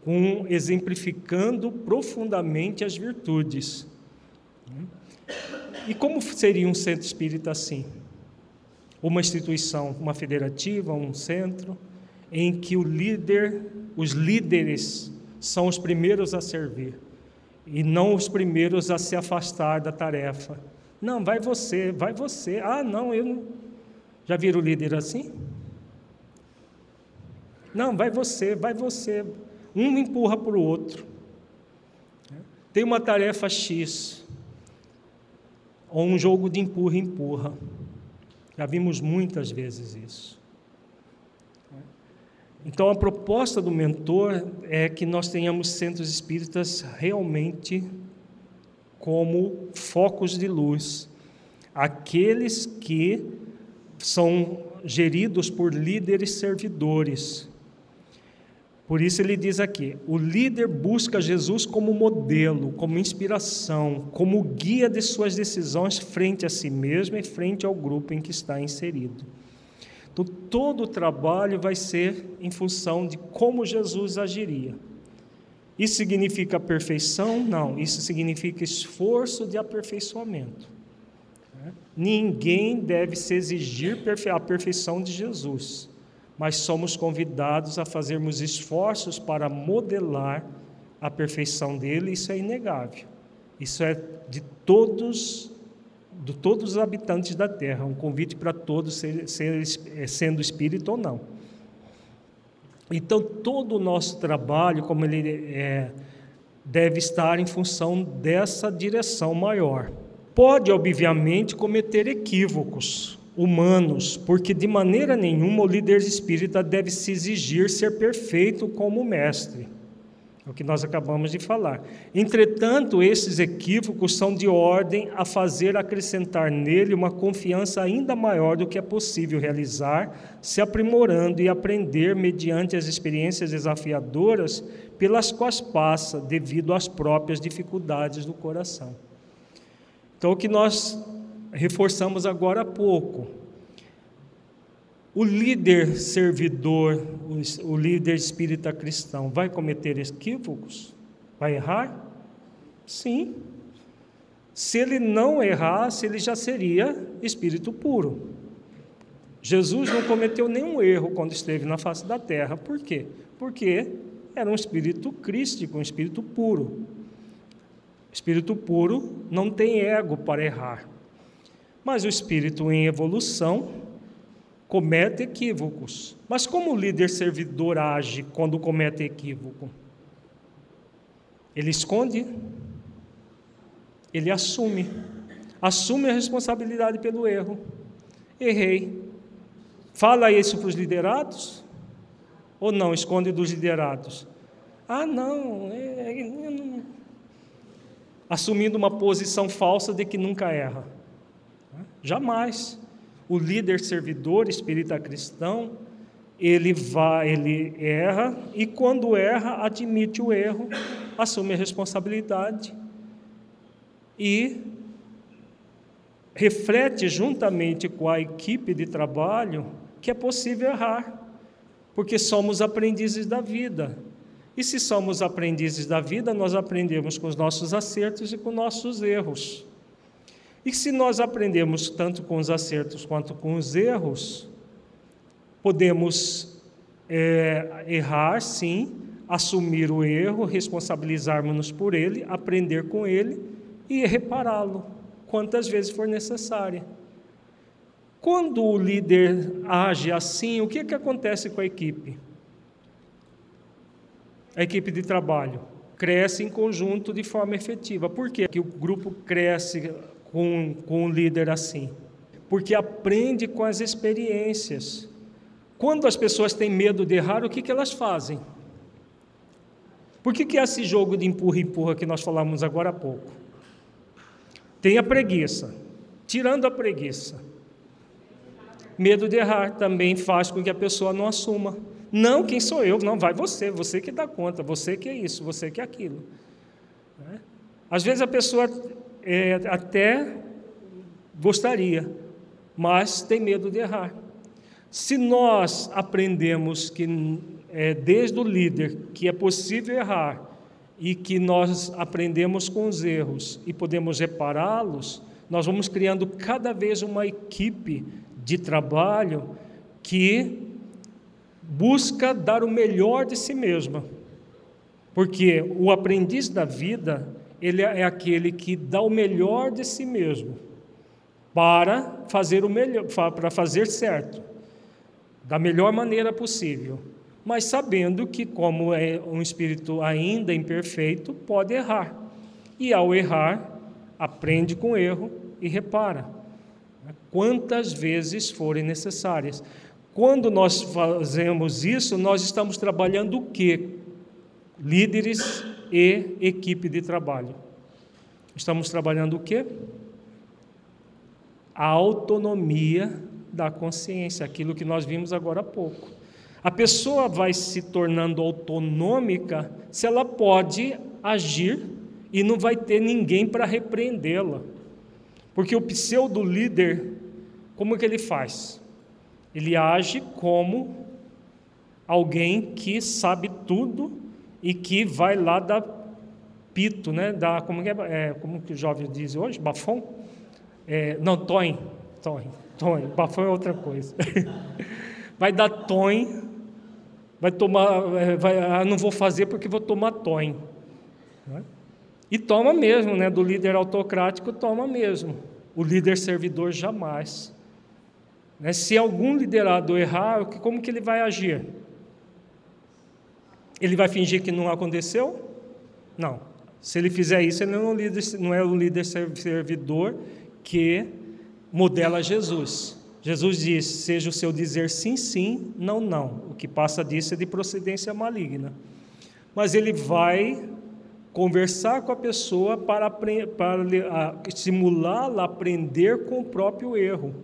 com, exemplificando profundamente as virtudes. E como seria um centro espírita assim? Uma instituição, uma federativa, um centro, em que o líder, os líderes são os primeiros a servir e não os primeiros a se afastar da tarefa. Não, vai você, vai você. Ah, não, eu não. Já viram o líder assim? Não, vai você, vai você. Um empurra para o outro. Tem uma tarefa X, ou um jogo de empurra-empurra. Já vimos muitas vezes isso. Então, a proposta do mentor é que nós tenhamos centros espíritas realmente como focos de luz, aqueles que são geridos por líderes servidores, por isso ele diz aqui: o líder busca Jesus como modelo, como inspiração, como guia de suas decisões frente a si mesmo e frente ao grupo em que está inserido. Então, todo o trabalho vai ser em função de como Jesus agiria. Isso significa perfeição? Não, isso significa esforço de aperfeiçoamento. Ninguém deve se exigir a perfeição de Jesus mas somos convidados a fazermos esforços para modelar a perfeição dele, isso é inegável. Isso é de todos de todos os habitantes da terra, um convite para todos, eh, sendo espírito ou não. Então, todo o nosso trabalho, como ele é, deve estar em função dessa direção maior. Pode, obviamente, cometer equívocos, humanos, porque de maneira nenhuma o líder espírita deve se exigir ser perfeito como mestre. O que nós acabamos de falar. Entretanto, esses equívocos são de ordem a fazer acrescentar nele uma confiança ainda maior do que é possível realizar, se aprimorando e aprender mediante as experiências desafiadoras pelas quais passa, devido às próprias dificuldades do coração. Então, o que nós reforçamos agora há pouco. O líder servidor, o líder espírita cristão, vai cometer equívocos? Vai errar? Sim. Se ele não errasse, ele já seria espírito puro. Jesus não cometeu nenhum erro quando esteve na face da terra. Por quê? Porque era um espírito crístico, um espírito puro. Espírito puro não tem ego para errar. Mas o espírito em evolução comete equívocos. Mas como o líder servidor age quando comete equívoco? Ele esconde, ele assume, assume a responsabilidade pelo erro. Errei. Fala isso para os liderados? Ou não? Esconde dos liderados? Ah, não, é, é, não. Assumindo uma posição falsa de que nunca erra. Jamais. O líder servidor espírita cristão, ele vai, ele erra e quando erra, admite o erro, assume a responsabilidade e reflete juntamente com a equipe de trabalho que é possível errar, porque somos aprendizes da vida. E se somos aprendizes da vida, nós aprendemos com os nossos acertos e com nossos erros. E se nós aprendemos tanto com os acertos quanto com os erros, podemos é, errar, sim, assumir o erro, responsabilizarmos-nos por ele, aprender com ele e repará-lo quantas vezes for necessária. Quando o líder age assim, o que, que acontece com a equipe? A equipe de trabalho cresce em conjunto de forma efetiva. Por quê? que o grupo cresce com, com o líder assim? Porque aprende com as experiências. Quando as pessoas têm medo de errar, o que, que elas fazem? Por que, que é esse jogo de empurra-empurra que nós falamos agora há pouco? Tem a preguiça. Tirando a preguiça, Medo de errar também faz com que a pessoa não assuma. Não, quem sou eu? Não, vai você, você que dá conta, você que é isso, você que é aquilo. Né? Às vezes a pessoa é, até gostaria, mas tem medo de errar. Se nós aprendemos que é, desde o líder que é possível errar e que nós aprendemos com os erros e podemos repará-los, nós vamos criando cada vez uma equipe de trabalho que busca dar o melhor de si mesma. Porque o aprendiz da vida, ele é aquele que dá o melhor de si mesmo para fazer o melhor, para fazer certo, da melhor maneira possível, mas sabendo que como é um espírito ainda imperfeito, pode errar. E ao errar, aprende com o erro e repara quantas vezes forem necessárias. Quando nós fazemos isso, nós estamos trabalhando o quê? Líderes e equipe de trabalho. Estamos trabalhando o quê? A autonomia da consciência, aquilo que nós vimos agora há pouco. A pessoa vai se tornando autonômica se ela pode agir e não vai ter ninguém para repreendê-la. Porque o pseudo líder como que ele faz? Ele age como alguém que sabe tudo e que vai lá dar pito, né? Da, como, é, é, como que o jovem diz hoje? Bafão? É, não, toim. Toim. Toim. Bafão é outra coisa. vai dar toim, vai tomar, é, vai, ah, não vou fazer porque vou tomar toim. Né? E toma mesmo, né? Do líder autocrático, toma mesmo. O líder servidor jamais. Né? Se algum liderado errar, como que ele vai agir? Ele vai fingir que não aconteceu? Não. Se ele fizer isso, ele não é, um líder, não é o líder servidor que modela Jesus. Jesus diz: seja o seu dizer sim, sim, não, não. O que passa disso é de procedência maligna. Mas ele vai conversar com a pessoa para, para estimulá-la a aprender com o próprio erro.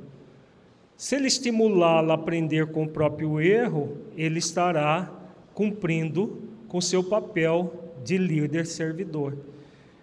Se ele estimulá-la a aprender com o próprio erro, ele estará cumprindo com seu papel de líder servidor.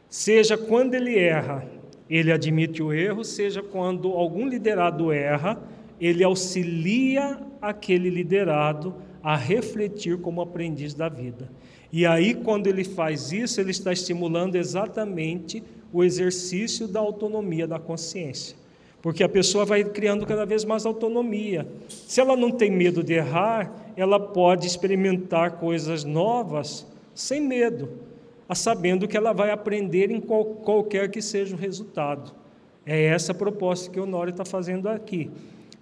Seja quando ele erra, ele admite o erro, seja quando algum liderado erra, ele auxilia aquele liderado a refletir como aprendiz da vida. E aí, quando ele faz isso, ele está estimulando exatamente o exercício da autonomia da consciência. Porque a pessoa vai criando cada vez mais autonomia. Se ela não tem medo de errar, ela pode experimentar coisas novas sem medo, sabendo que ela vai aprender em qual, qualquer que seja o resultado. É essa a proposta que o Honório está fazendo aqui.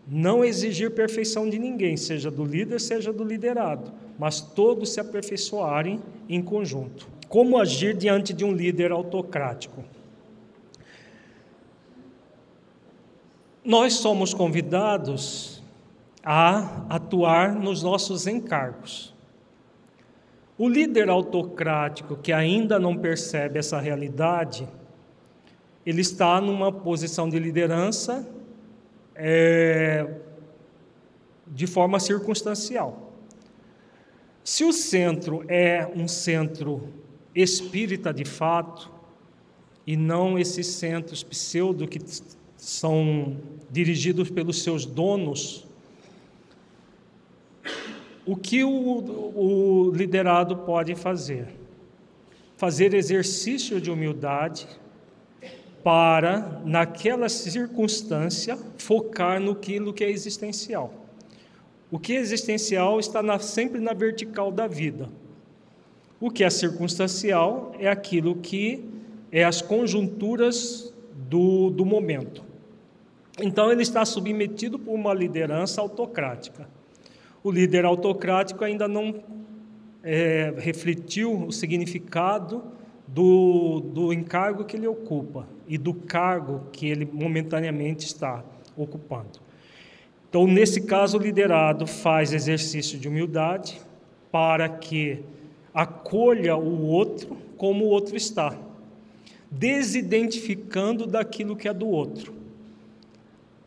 Não exigir perfeição de ninguém, seja do líder, seja do liderado, mas todos se aperfeiçoarem em conjunto. Como agir diante de um líder autocrático? Nós somos convidados a atuar nos nossos encargos. O líder autocrático que ainda não percebe essa realidade, ele está numa posição de liderança é, de forma circunstancial. Se o centro é um centro espírita de fato, e não esses centros pseudo que são dirigidos pelos seus donos, o que o, o liderado pode fazer? Fazer exercício de humildade, para, naquela circunstância, focar no que é existencial. O que é existencial está na, sempre na vertical da vida. O que é circunstancial é aquilo que é as conjunturas do, do momento. Então, ele está submetido por uma liderança autocrática. O líder autocrático ainda não é, refletiu o significado do, do encargo que ele ocupa e do cargo que ele momentaneamente está ocupando. Então, nesse caso, o liderado faz exercício de humildade para que acolha o outro como o outro está, desidentificando daquilo que é do outro.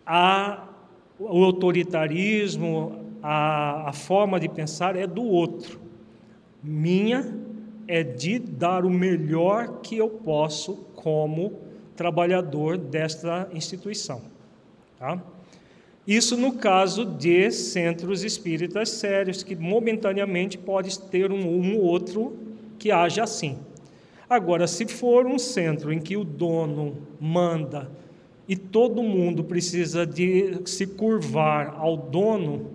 A, o autoritarismo, a, a forma de pensar é do outro. Minha é de dar o melhor que eu posso como trabalhador desta instituição. Tá? Isso no caso de centros espíritas sérios, que momentaneamente pode ter um, um outro que age assim. Agora, se for um centro em que o dono manda e todo mundo precisa de se curvar ao dono,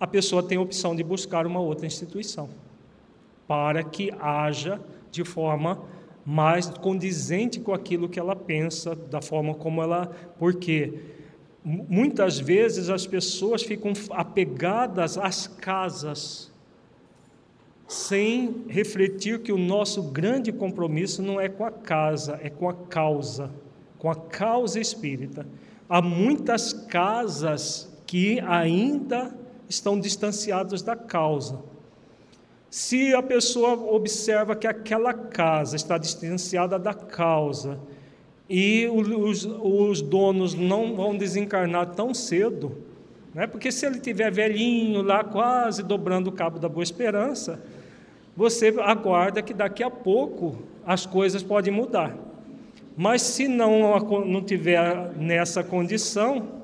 a pessoa tem a opção de buscar uma outra instituição para que haja de forma mais condizente com aquilo que ela pensa, da forma como ela. Porque muitas vezes as pessoas ficam apegadas às casas, sem refletir que o nosso grande compromisso não é com a casa, é com a causa, com a causa espírita. Há muitas casas que ainda estão distanciadas da causa. Se a pessoa observa que aquela casa está distanciada da causa e os, os donos não vão desencarnar tão cedo, né? porque se ele tiver velhinho lá, quase dobrando o cabo da Boa Esperança, você aguarda que daqui a pouco as coisas podem mudar. Mas se não, não tiver nessa condição,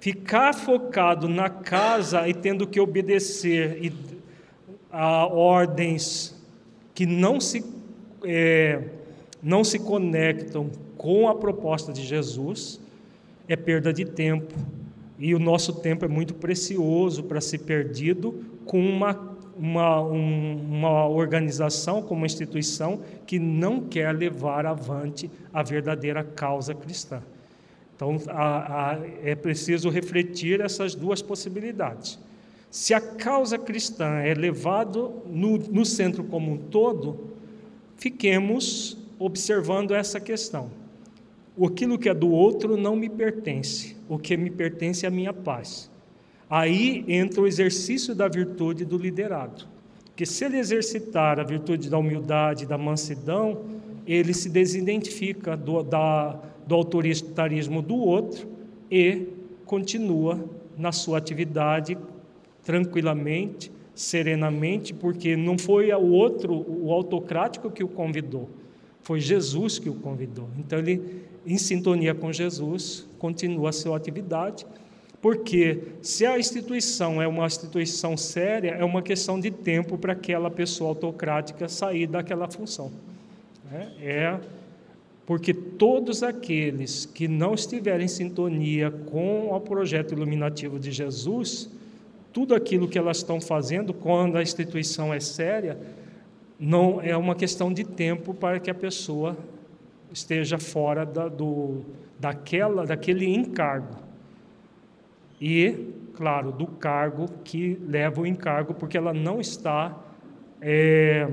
ficar focado na casa e tendo que obedecer a ordens que não se, é, não se conectam com a proposta de Jesus, é perda de tempo. E o nosso tempo é muito precioso para ser perdido com uma, uma, um, uma organização, com uma instituição que não quer levar avante a verdadeira causa cristã. Então, a, a, é preciso refletir essas duas possibilidades. Se a causa cristã é levado no, no centro como um todo, fiquemos observando essa questão. Aquilo que é do outro não me pertence, o que me pertence é a minha paz. Aí entra o exercício da virtude do liderado. Porque se ele exercitar a virtude da humildade, da mansidão, ele se desidentifica do, da, do autoritarismo do outro e continua na sua atividade tranquilamente, serenamente, porque não foi o outro, o autocrático que o convidou, foi Jesus que o convidou. Então ele, em sintonia com Jesus, continua a sua atividade Porque se a instituição é uma instituição séria, é uma questão de tempo para aquela pessoa autocrática sair daquela função. Né? É porque todos aqueles que não estiverem em sintonia com o projeto iluminativo de Jesus, tudo aquilo que elas estão fazendo quando a instituição é séria, não é uma questão de tempo para que a pessoa esteja fora da, do, daquela, daquele encargo. E, claro, do cargo que leva o encargo, porque ela não está é,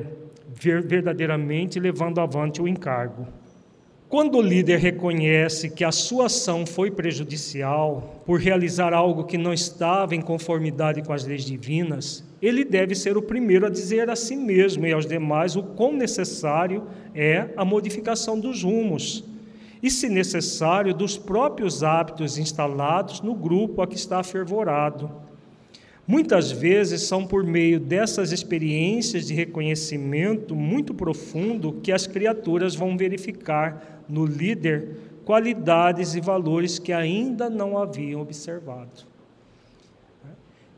verdadeiramente levando avante o encargo. Quando o líder reconhece que a sua ação foi prejudicial por realizar algo que não estava em conformidade com as leis divinas, ele deve ser o primeiro a dizer a si mesmo e aos demais o quão necessário é a modificação dos rumos e, se necessário, dos próprios hábitos instalados no grupo a que está fervorado. Muitas vezes são por meio dessas experiências de reconhecimento muito profundo que as criaturas vão verificar no líder qualidades e valores que ainda não haviam observado.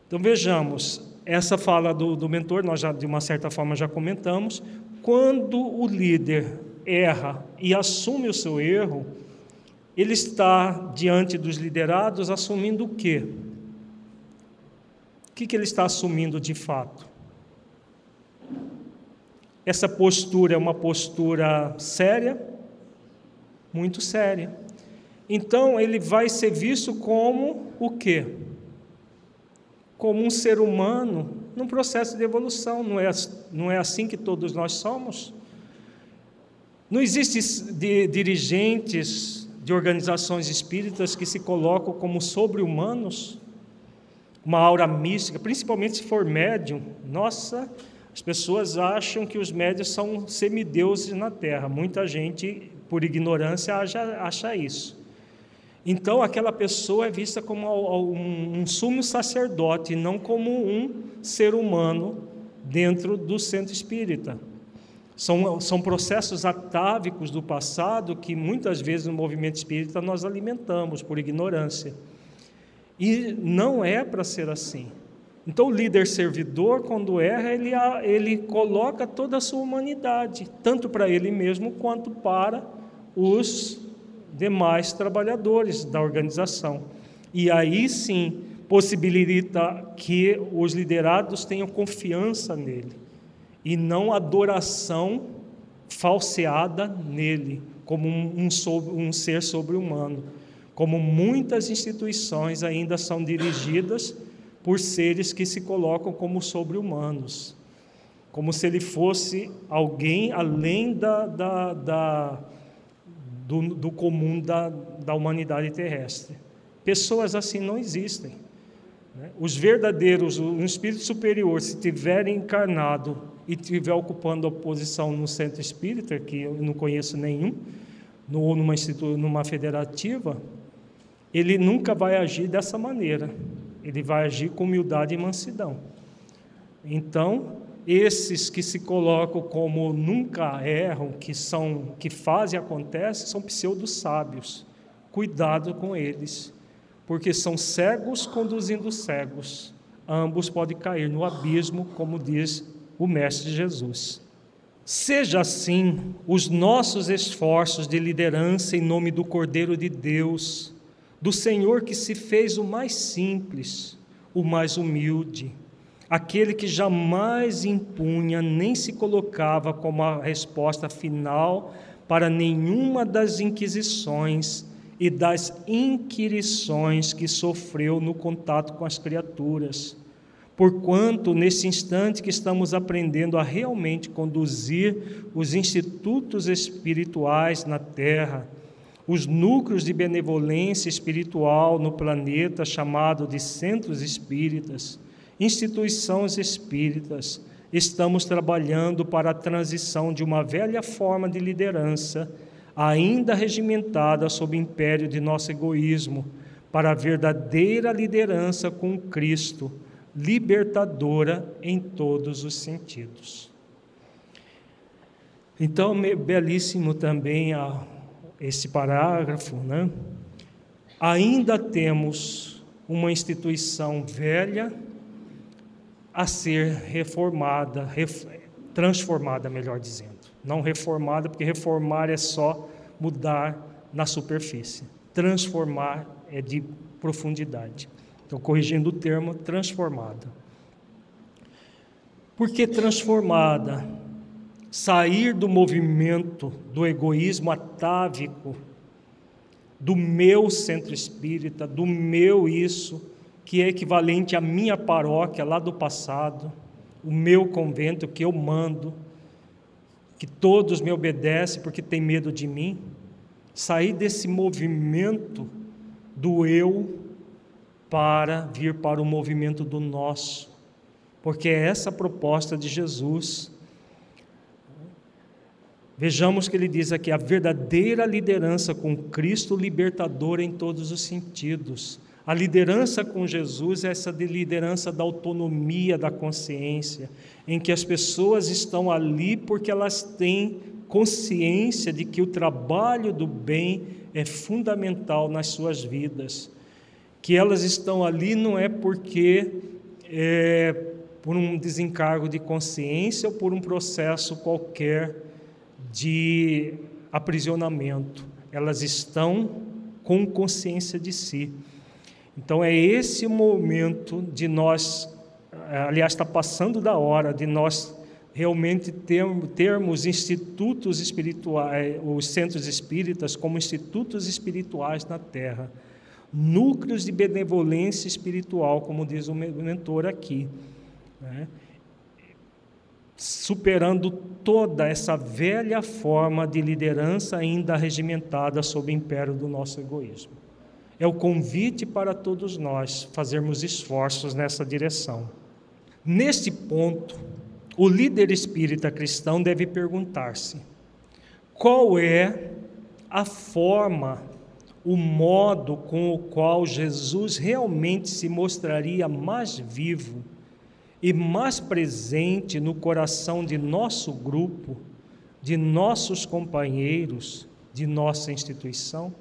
Então vejamos, essa fala do, do mentor, nós já de uma certa forma já comentamos, quando o líder erra e assume o seu erro, ele está diante dos liderados assumindo o quê? O que, que ele está assumindo de fato? Essa postura é uma postura séria, muito séria. Então ele vai ser visto como o quê? Como um ser humano num processo de evolução. Não é, não é assim que todos nós somos? Não existem dirigentes de organizações espíritas que se colocam como sobre-humanos? Uma aura mística, principalmente se for médium. Nossa, as pessoas acham que os médios são semideuses na Terra. Muita gente por ignorância, acha, isso. Então, aquela pessoa é vista como um, um sumo sacerdote, não como um ser humano dentro do centro espírita. São, são processos atávicos do passado que muitas vezes no movimento espírita nós alimentamos por ignorância. E não é para ser assim. Então, o líder servidor, quando erra, ele, ele coloca toda a sua humanidade, tanto para ele mesmo quanto para os demais trabalhadores da organização. E aí sim possibilita que os liderados tenham confiança nele e não adoração falseada nele, como um, um, um ser sobre-humano, como muitas instituições ainda são dirigidas por seres que se colocam como sobre-humanos, como se ele fosse alguém além da, da, da do, do comum da, da humanidade terrestre. Pessoas assim não existem. Né? Os verdadeiros, um espírito superior, se tiverem encarnado e estiver ocupando a posição no centro espírita, que eu não conheço nenhum, ou numa, numa federativa, ele nunca vai agir dessa maneira. Ele vai agir com humildade e mansidão. Então, esses que se colocam como nunca erram, que são que fazem e acontece, são pseudos sábios. Cuidado com eles, porque são cegos conduzindo cegos. Ambos podem cair no abismo, como diz o mestre Jesus. Seja assim os nossos esforços de liderança em nome do Cordeiro de Deus, do Senhor que se fez o mais simples, o mais humilde, aquele que jamais impunha nem se colocava como a resposta final para nenhuma das inquisições e das inquirições que sofreu no contato com as criaturas. Porquanto, nesse instante que estamos aprendendo a realmente conduzir os institutos espirituais na Terra, os núcleos de benevolência espiritual no planeta, chamado de centros espíritas, instituições espíritas, estamos trabalhando para a transição de uma velha forma de liderança, ainda regimentada sob o império de nosso egoísmo, para a verdadeira liderança com Cristo, libertadora em todos os sentidos. Então, belíssimo também esse parágrafo, né? Ainda temos uma instituição velha a ser reformada, ref, transformada, melhor dizendo. Não reformada, porque reformar é só mudar na superfície. Transformar é de profundidade. Então, corrigindo o termo, transformada. Por que transformada? Sair do movimento do egoísmo atávico, do meu centro espírita, do meu isso, que é equivalente à minha paróquia lá do passado, o meu convento que eu mando, que todos me obedecem porque tem medo de mim. Sair desse movimento do eu para vir para o movimento do nosso, porque é essa a proposta de Jesus. Vejamos que ele diz aqui: a verdadeira liderança com Cristo libertador em todos os sentidos. A liderança com Jesus é essa de liderança da autonomia da consciência, em que as pessoas estão ali porque elas têm consciência de que o trabalho do bem é fundamental nas suas vidas que elas estão ali não é porque é, por um desencargo de consciência ou por um processo qualquer de aprisionamento. Elas estão com consciência de si. Então é esse momento de nós, aliás, está passando da hora de nós realmente termos institutos espirituais, os centros espíritas como institutos espirituais na Terra núcleos de benevolência espiritual, como diz o mentor aqui, né? superando toda essa velha forma de liderança ainda regimentada sob o império do nosso egoísmo. É o convite para todos nós fazermos esforços nessa direção. Neste ponto, o líder espírita cristão deve perguntar-se: qual é a forma o modo com o qual Jesus realmente se mostraria mais vivo e mais presente no coração de nosso grupo, de nossos companheiros, de nossa instituição?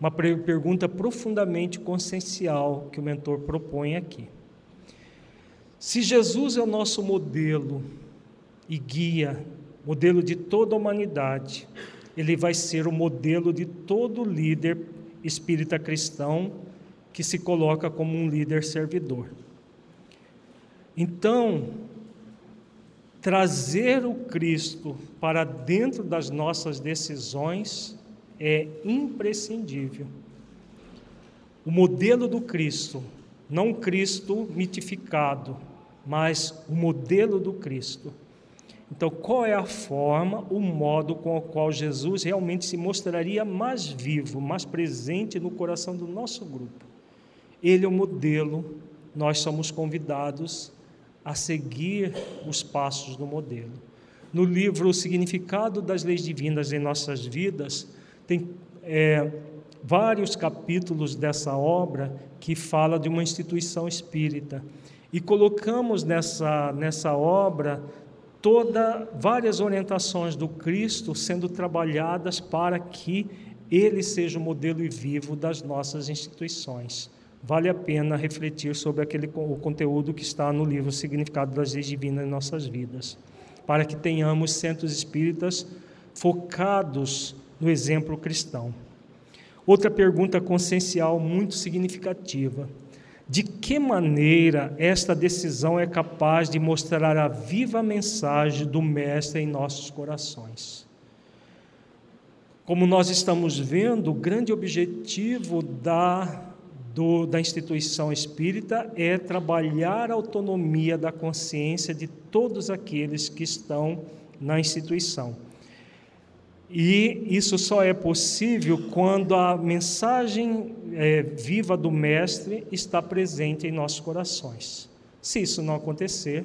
Uma pergunta profundamente consciencial que o mentor propõe aqui. Se Jesus é o nosso modelo e guia, modelo de toda a humanidade, ele vai ser o modelo de todo líder espírita cristão que se coloca como um líder servidor. Então, trazer o Cristo para dentro das nossas decisões é imprescindível. O modelo do Cristo, não Cristo mitificado, mas o modelo do Cristo então, qual é a forma, o modo com o qual Jesus realmente se mostraria mais vivo, mais presente no coração do nosso grupo? Ele é o modelo, nós somos convidados a seguir os passos do modelo. No livro O Significado das Leis Divinas em Nossas Vidas, tem é, vários capítulos dessa obra que fala de uma instituição espírita. E colocamos nessa, nessa obra toda várias orientações do Cristo sendo trabalhadas para que ele seja o modelo e vivo das nossas instituições. Vale a pena refletir sobre aquele o conteúdo que está no livro Significado das Leis Divinas em Nossas Vidas, para que tenhamos centros espíritas focados no exemplo cristão. Outra pergunta consciencial muito significativa: de que maneira esta decisão é capaz de mostrar a viva mensagem do Mestre em nossos corações. Como nós estamos vendo, o grande objetivo da, do, da instituição espírita é trabalhar a autonomia da consciência de todos aqueles que estão na instituição. E isso só é possível quando a mensagem é, viva do Mestre está presente em nossos corações. Se isso não acontecer,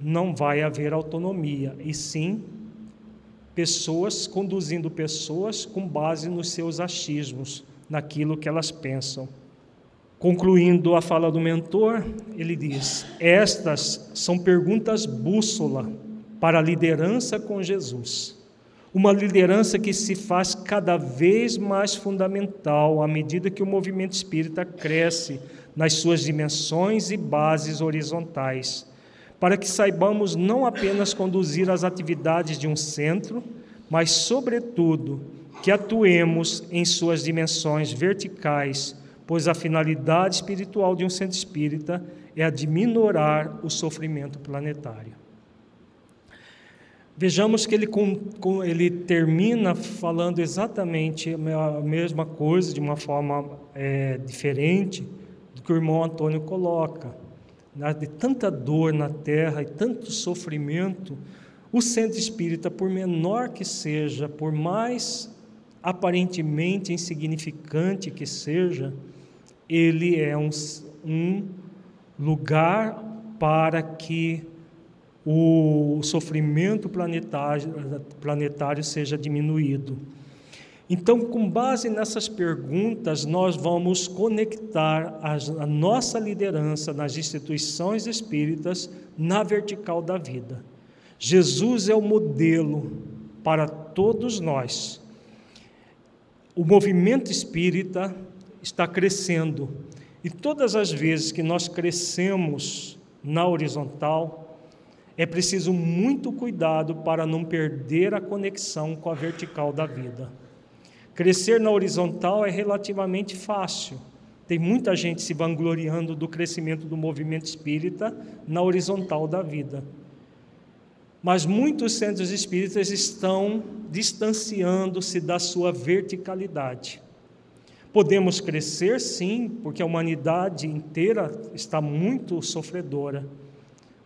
não vai haver autonomia, e sim pessoas conduzindo pessoas com base nos seus achismos, naquilo que elas pensam. Concluindo a fala do mentor, ele diz: Estas são perguntas bússola para a liderança com Jesus Uma liderança que se faz cada vez mais fundamental à medida que o movimento espírita cresce nas suas dimensões e bases horizontais, para que saibamos não apenas conduzir as atividades de um centro, mas, sobretudo, que atuemos em suas dimensões verticais, pois a finalidade espiritual de um centro espírita é a de minorar o sofrimento planetário. Vejamos que ele, com, ele termina falando exatamente a mesma coisa, de uma forma é, diferente do que o irmão Antônio coloca. De tanta dor na terra e tanto sofrimento, o centro espírita, por menor que seja, por mais aparentemente insignificante que seja, ele é um, um lugar para que o sofrimento planetário, planetário seja diminuído. Então, com base nessas perguntas, nós vamos conectar a, a nossa liderança nas instituições espíritas na vertical da vida. Jesus é o modelo para todos nós. O movimento espírita está crescendo e todas as vezes que nós crescemos na horizontal, é preciso muito cuidado para não perder a conexão com a vertical da vida. Crescer na horizontal é relativamente fácil. Tem muita gente se vangloriando do crescimento do movimento espírita na horizontal da vida. Mas muitos centros espíritas estão distanciando-se da sua verticalidade. Podemos crescer, sim, porque a humanidade inteira está muito sofredora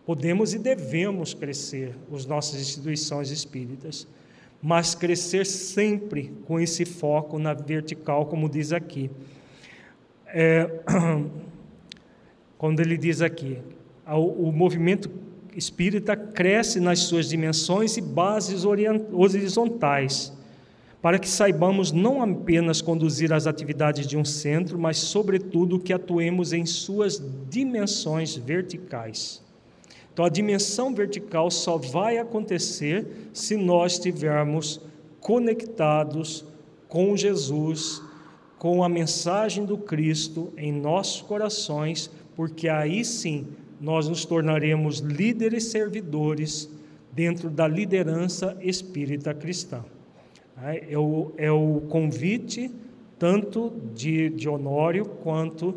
Podemos e devemos crescer, as nossas instituições espíritas, mas crescer sempre com esse foco na vertical, como diz aqui. É, quando ele diz aqui, o movimento espírita cresce nas suas dimensões e bases horizontais, para que saibamos não apenas conduzir as atividades de um centro, mas, sobretudo, que atuemos em suas dimensões verticais. Então, a dimensão vertical só vai acontecer se nós estivermos conectados com Jesus, com a mensagem do Cristo em nossos corações, porque aí sim nós nos tornaremos líderes servidores dentro da liderança espírita cristã. É o, é o convite tanto de, de Honório quanto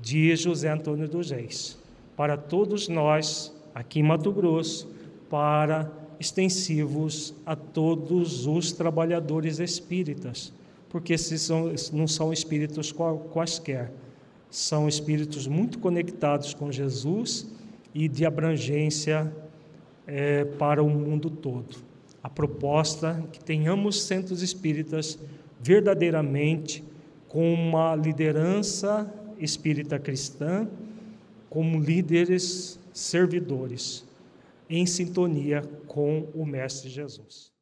de José Antônio dos Reis, para todos nós aqui em Mato Grosso, para extensivos a todos os trabalhadores espíritas, porque esses são, não são espíritos quaisquer, são espíritos muito conectados com Jesus e de abrangência é, para o mundo todo. A proposta é que tenhamos centros espíritas verdadeiramente com uma liderança espírita cristã, como líderes servidores, em sintonia com o Mestre Jesus.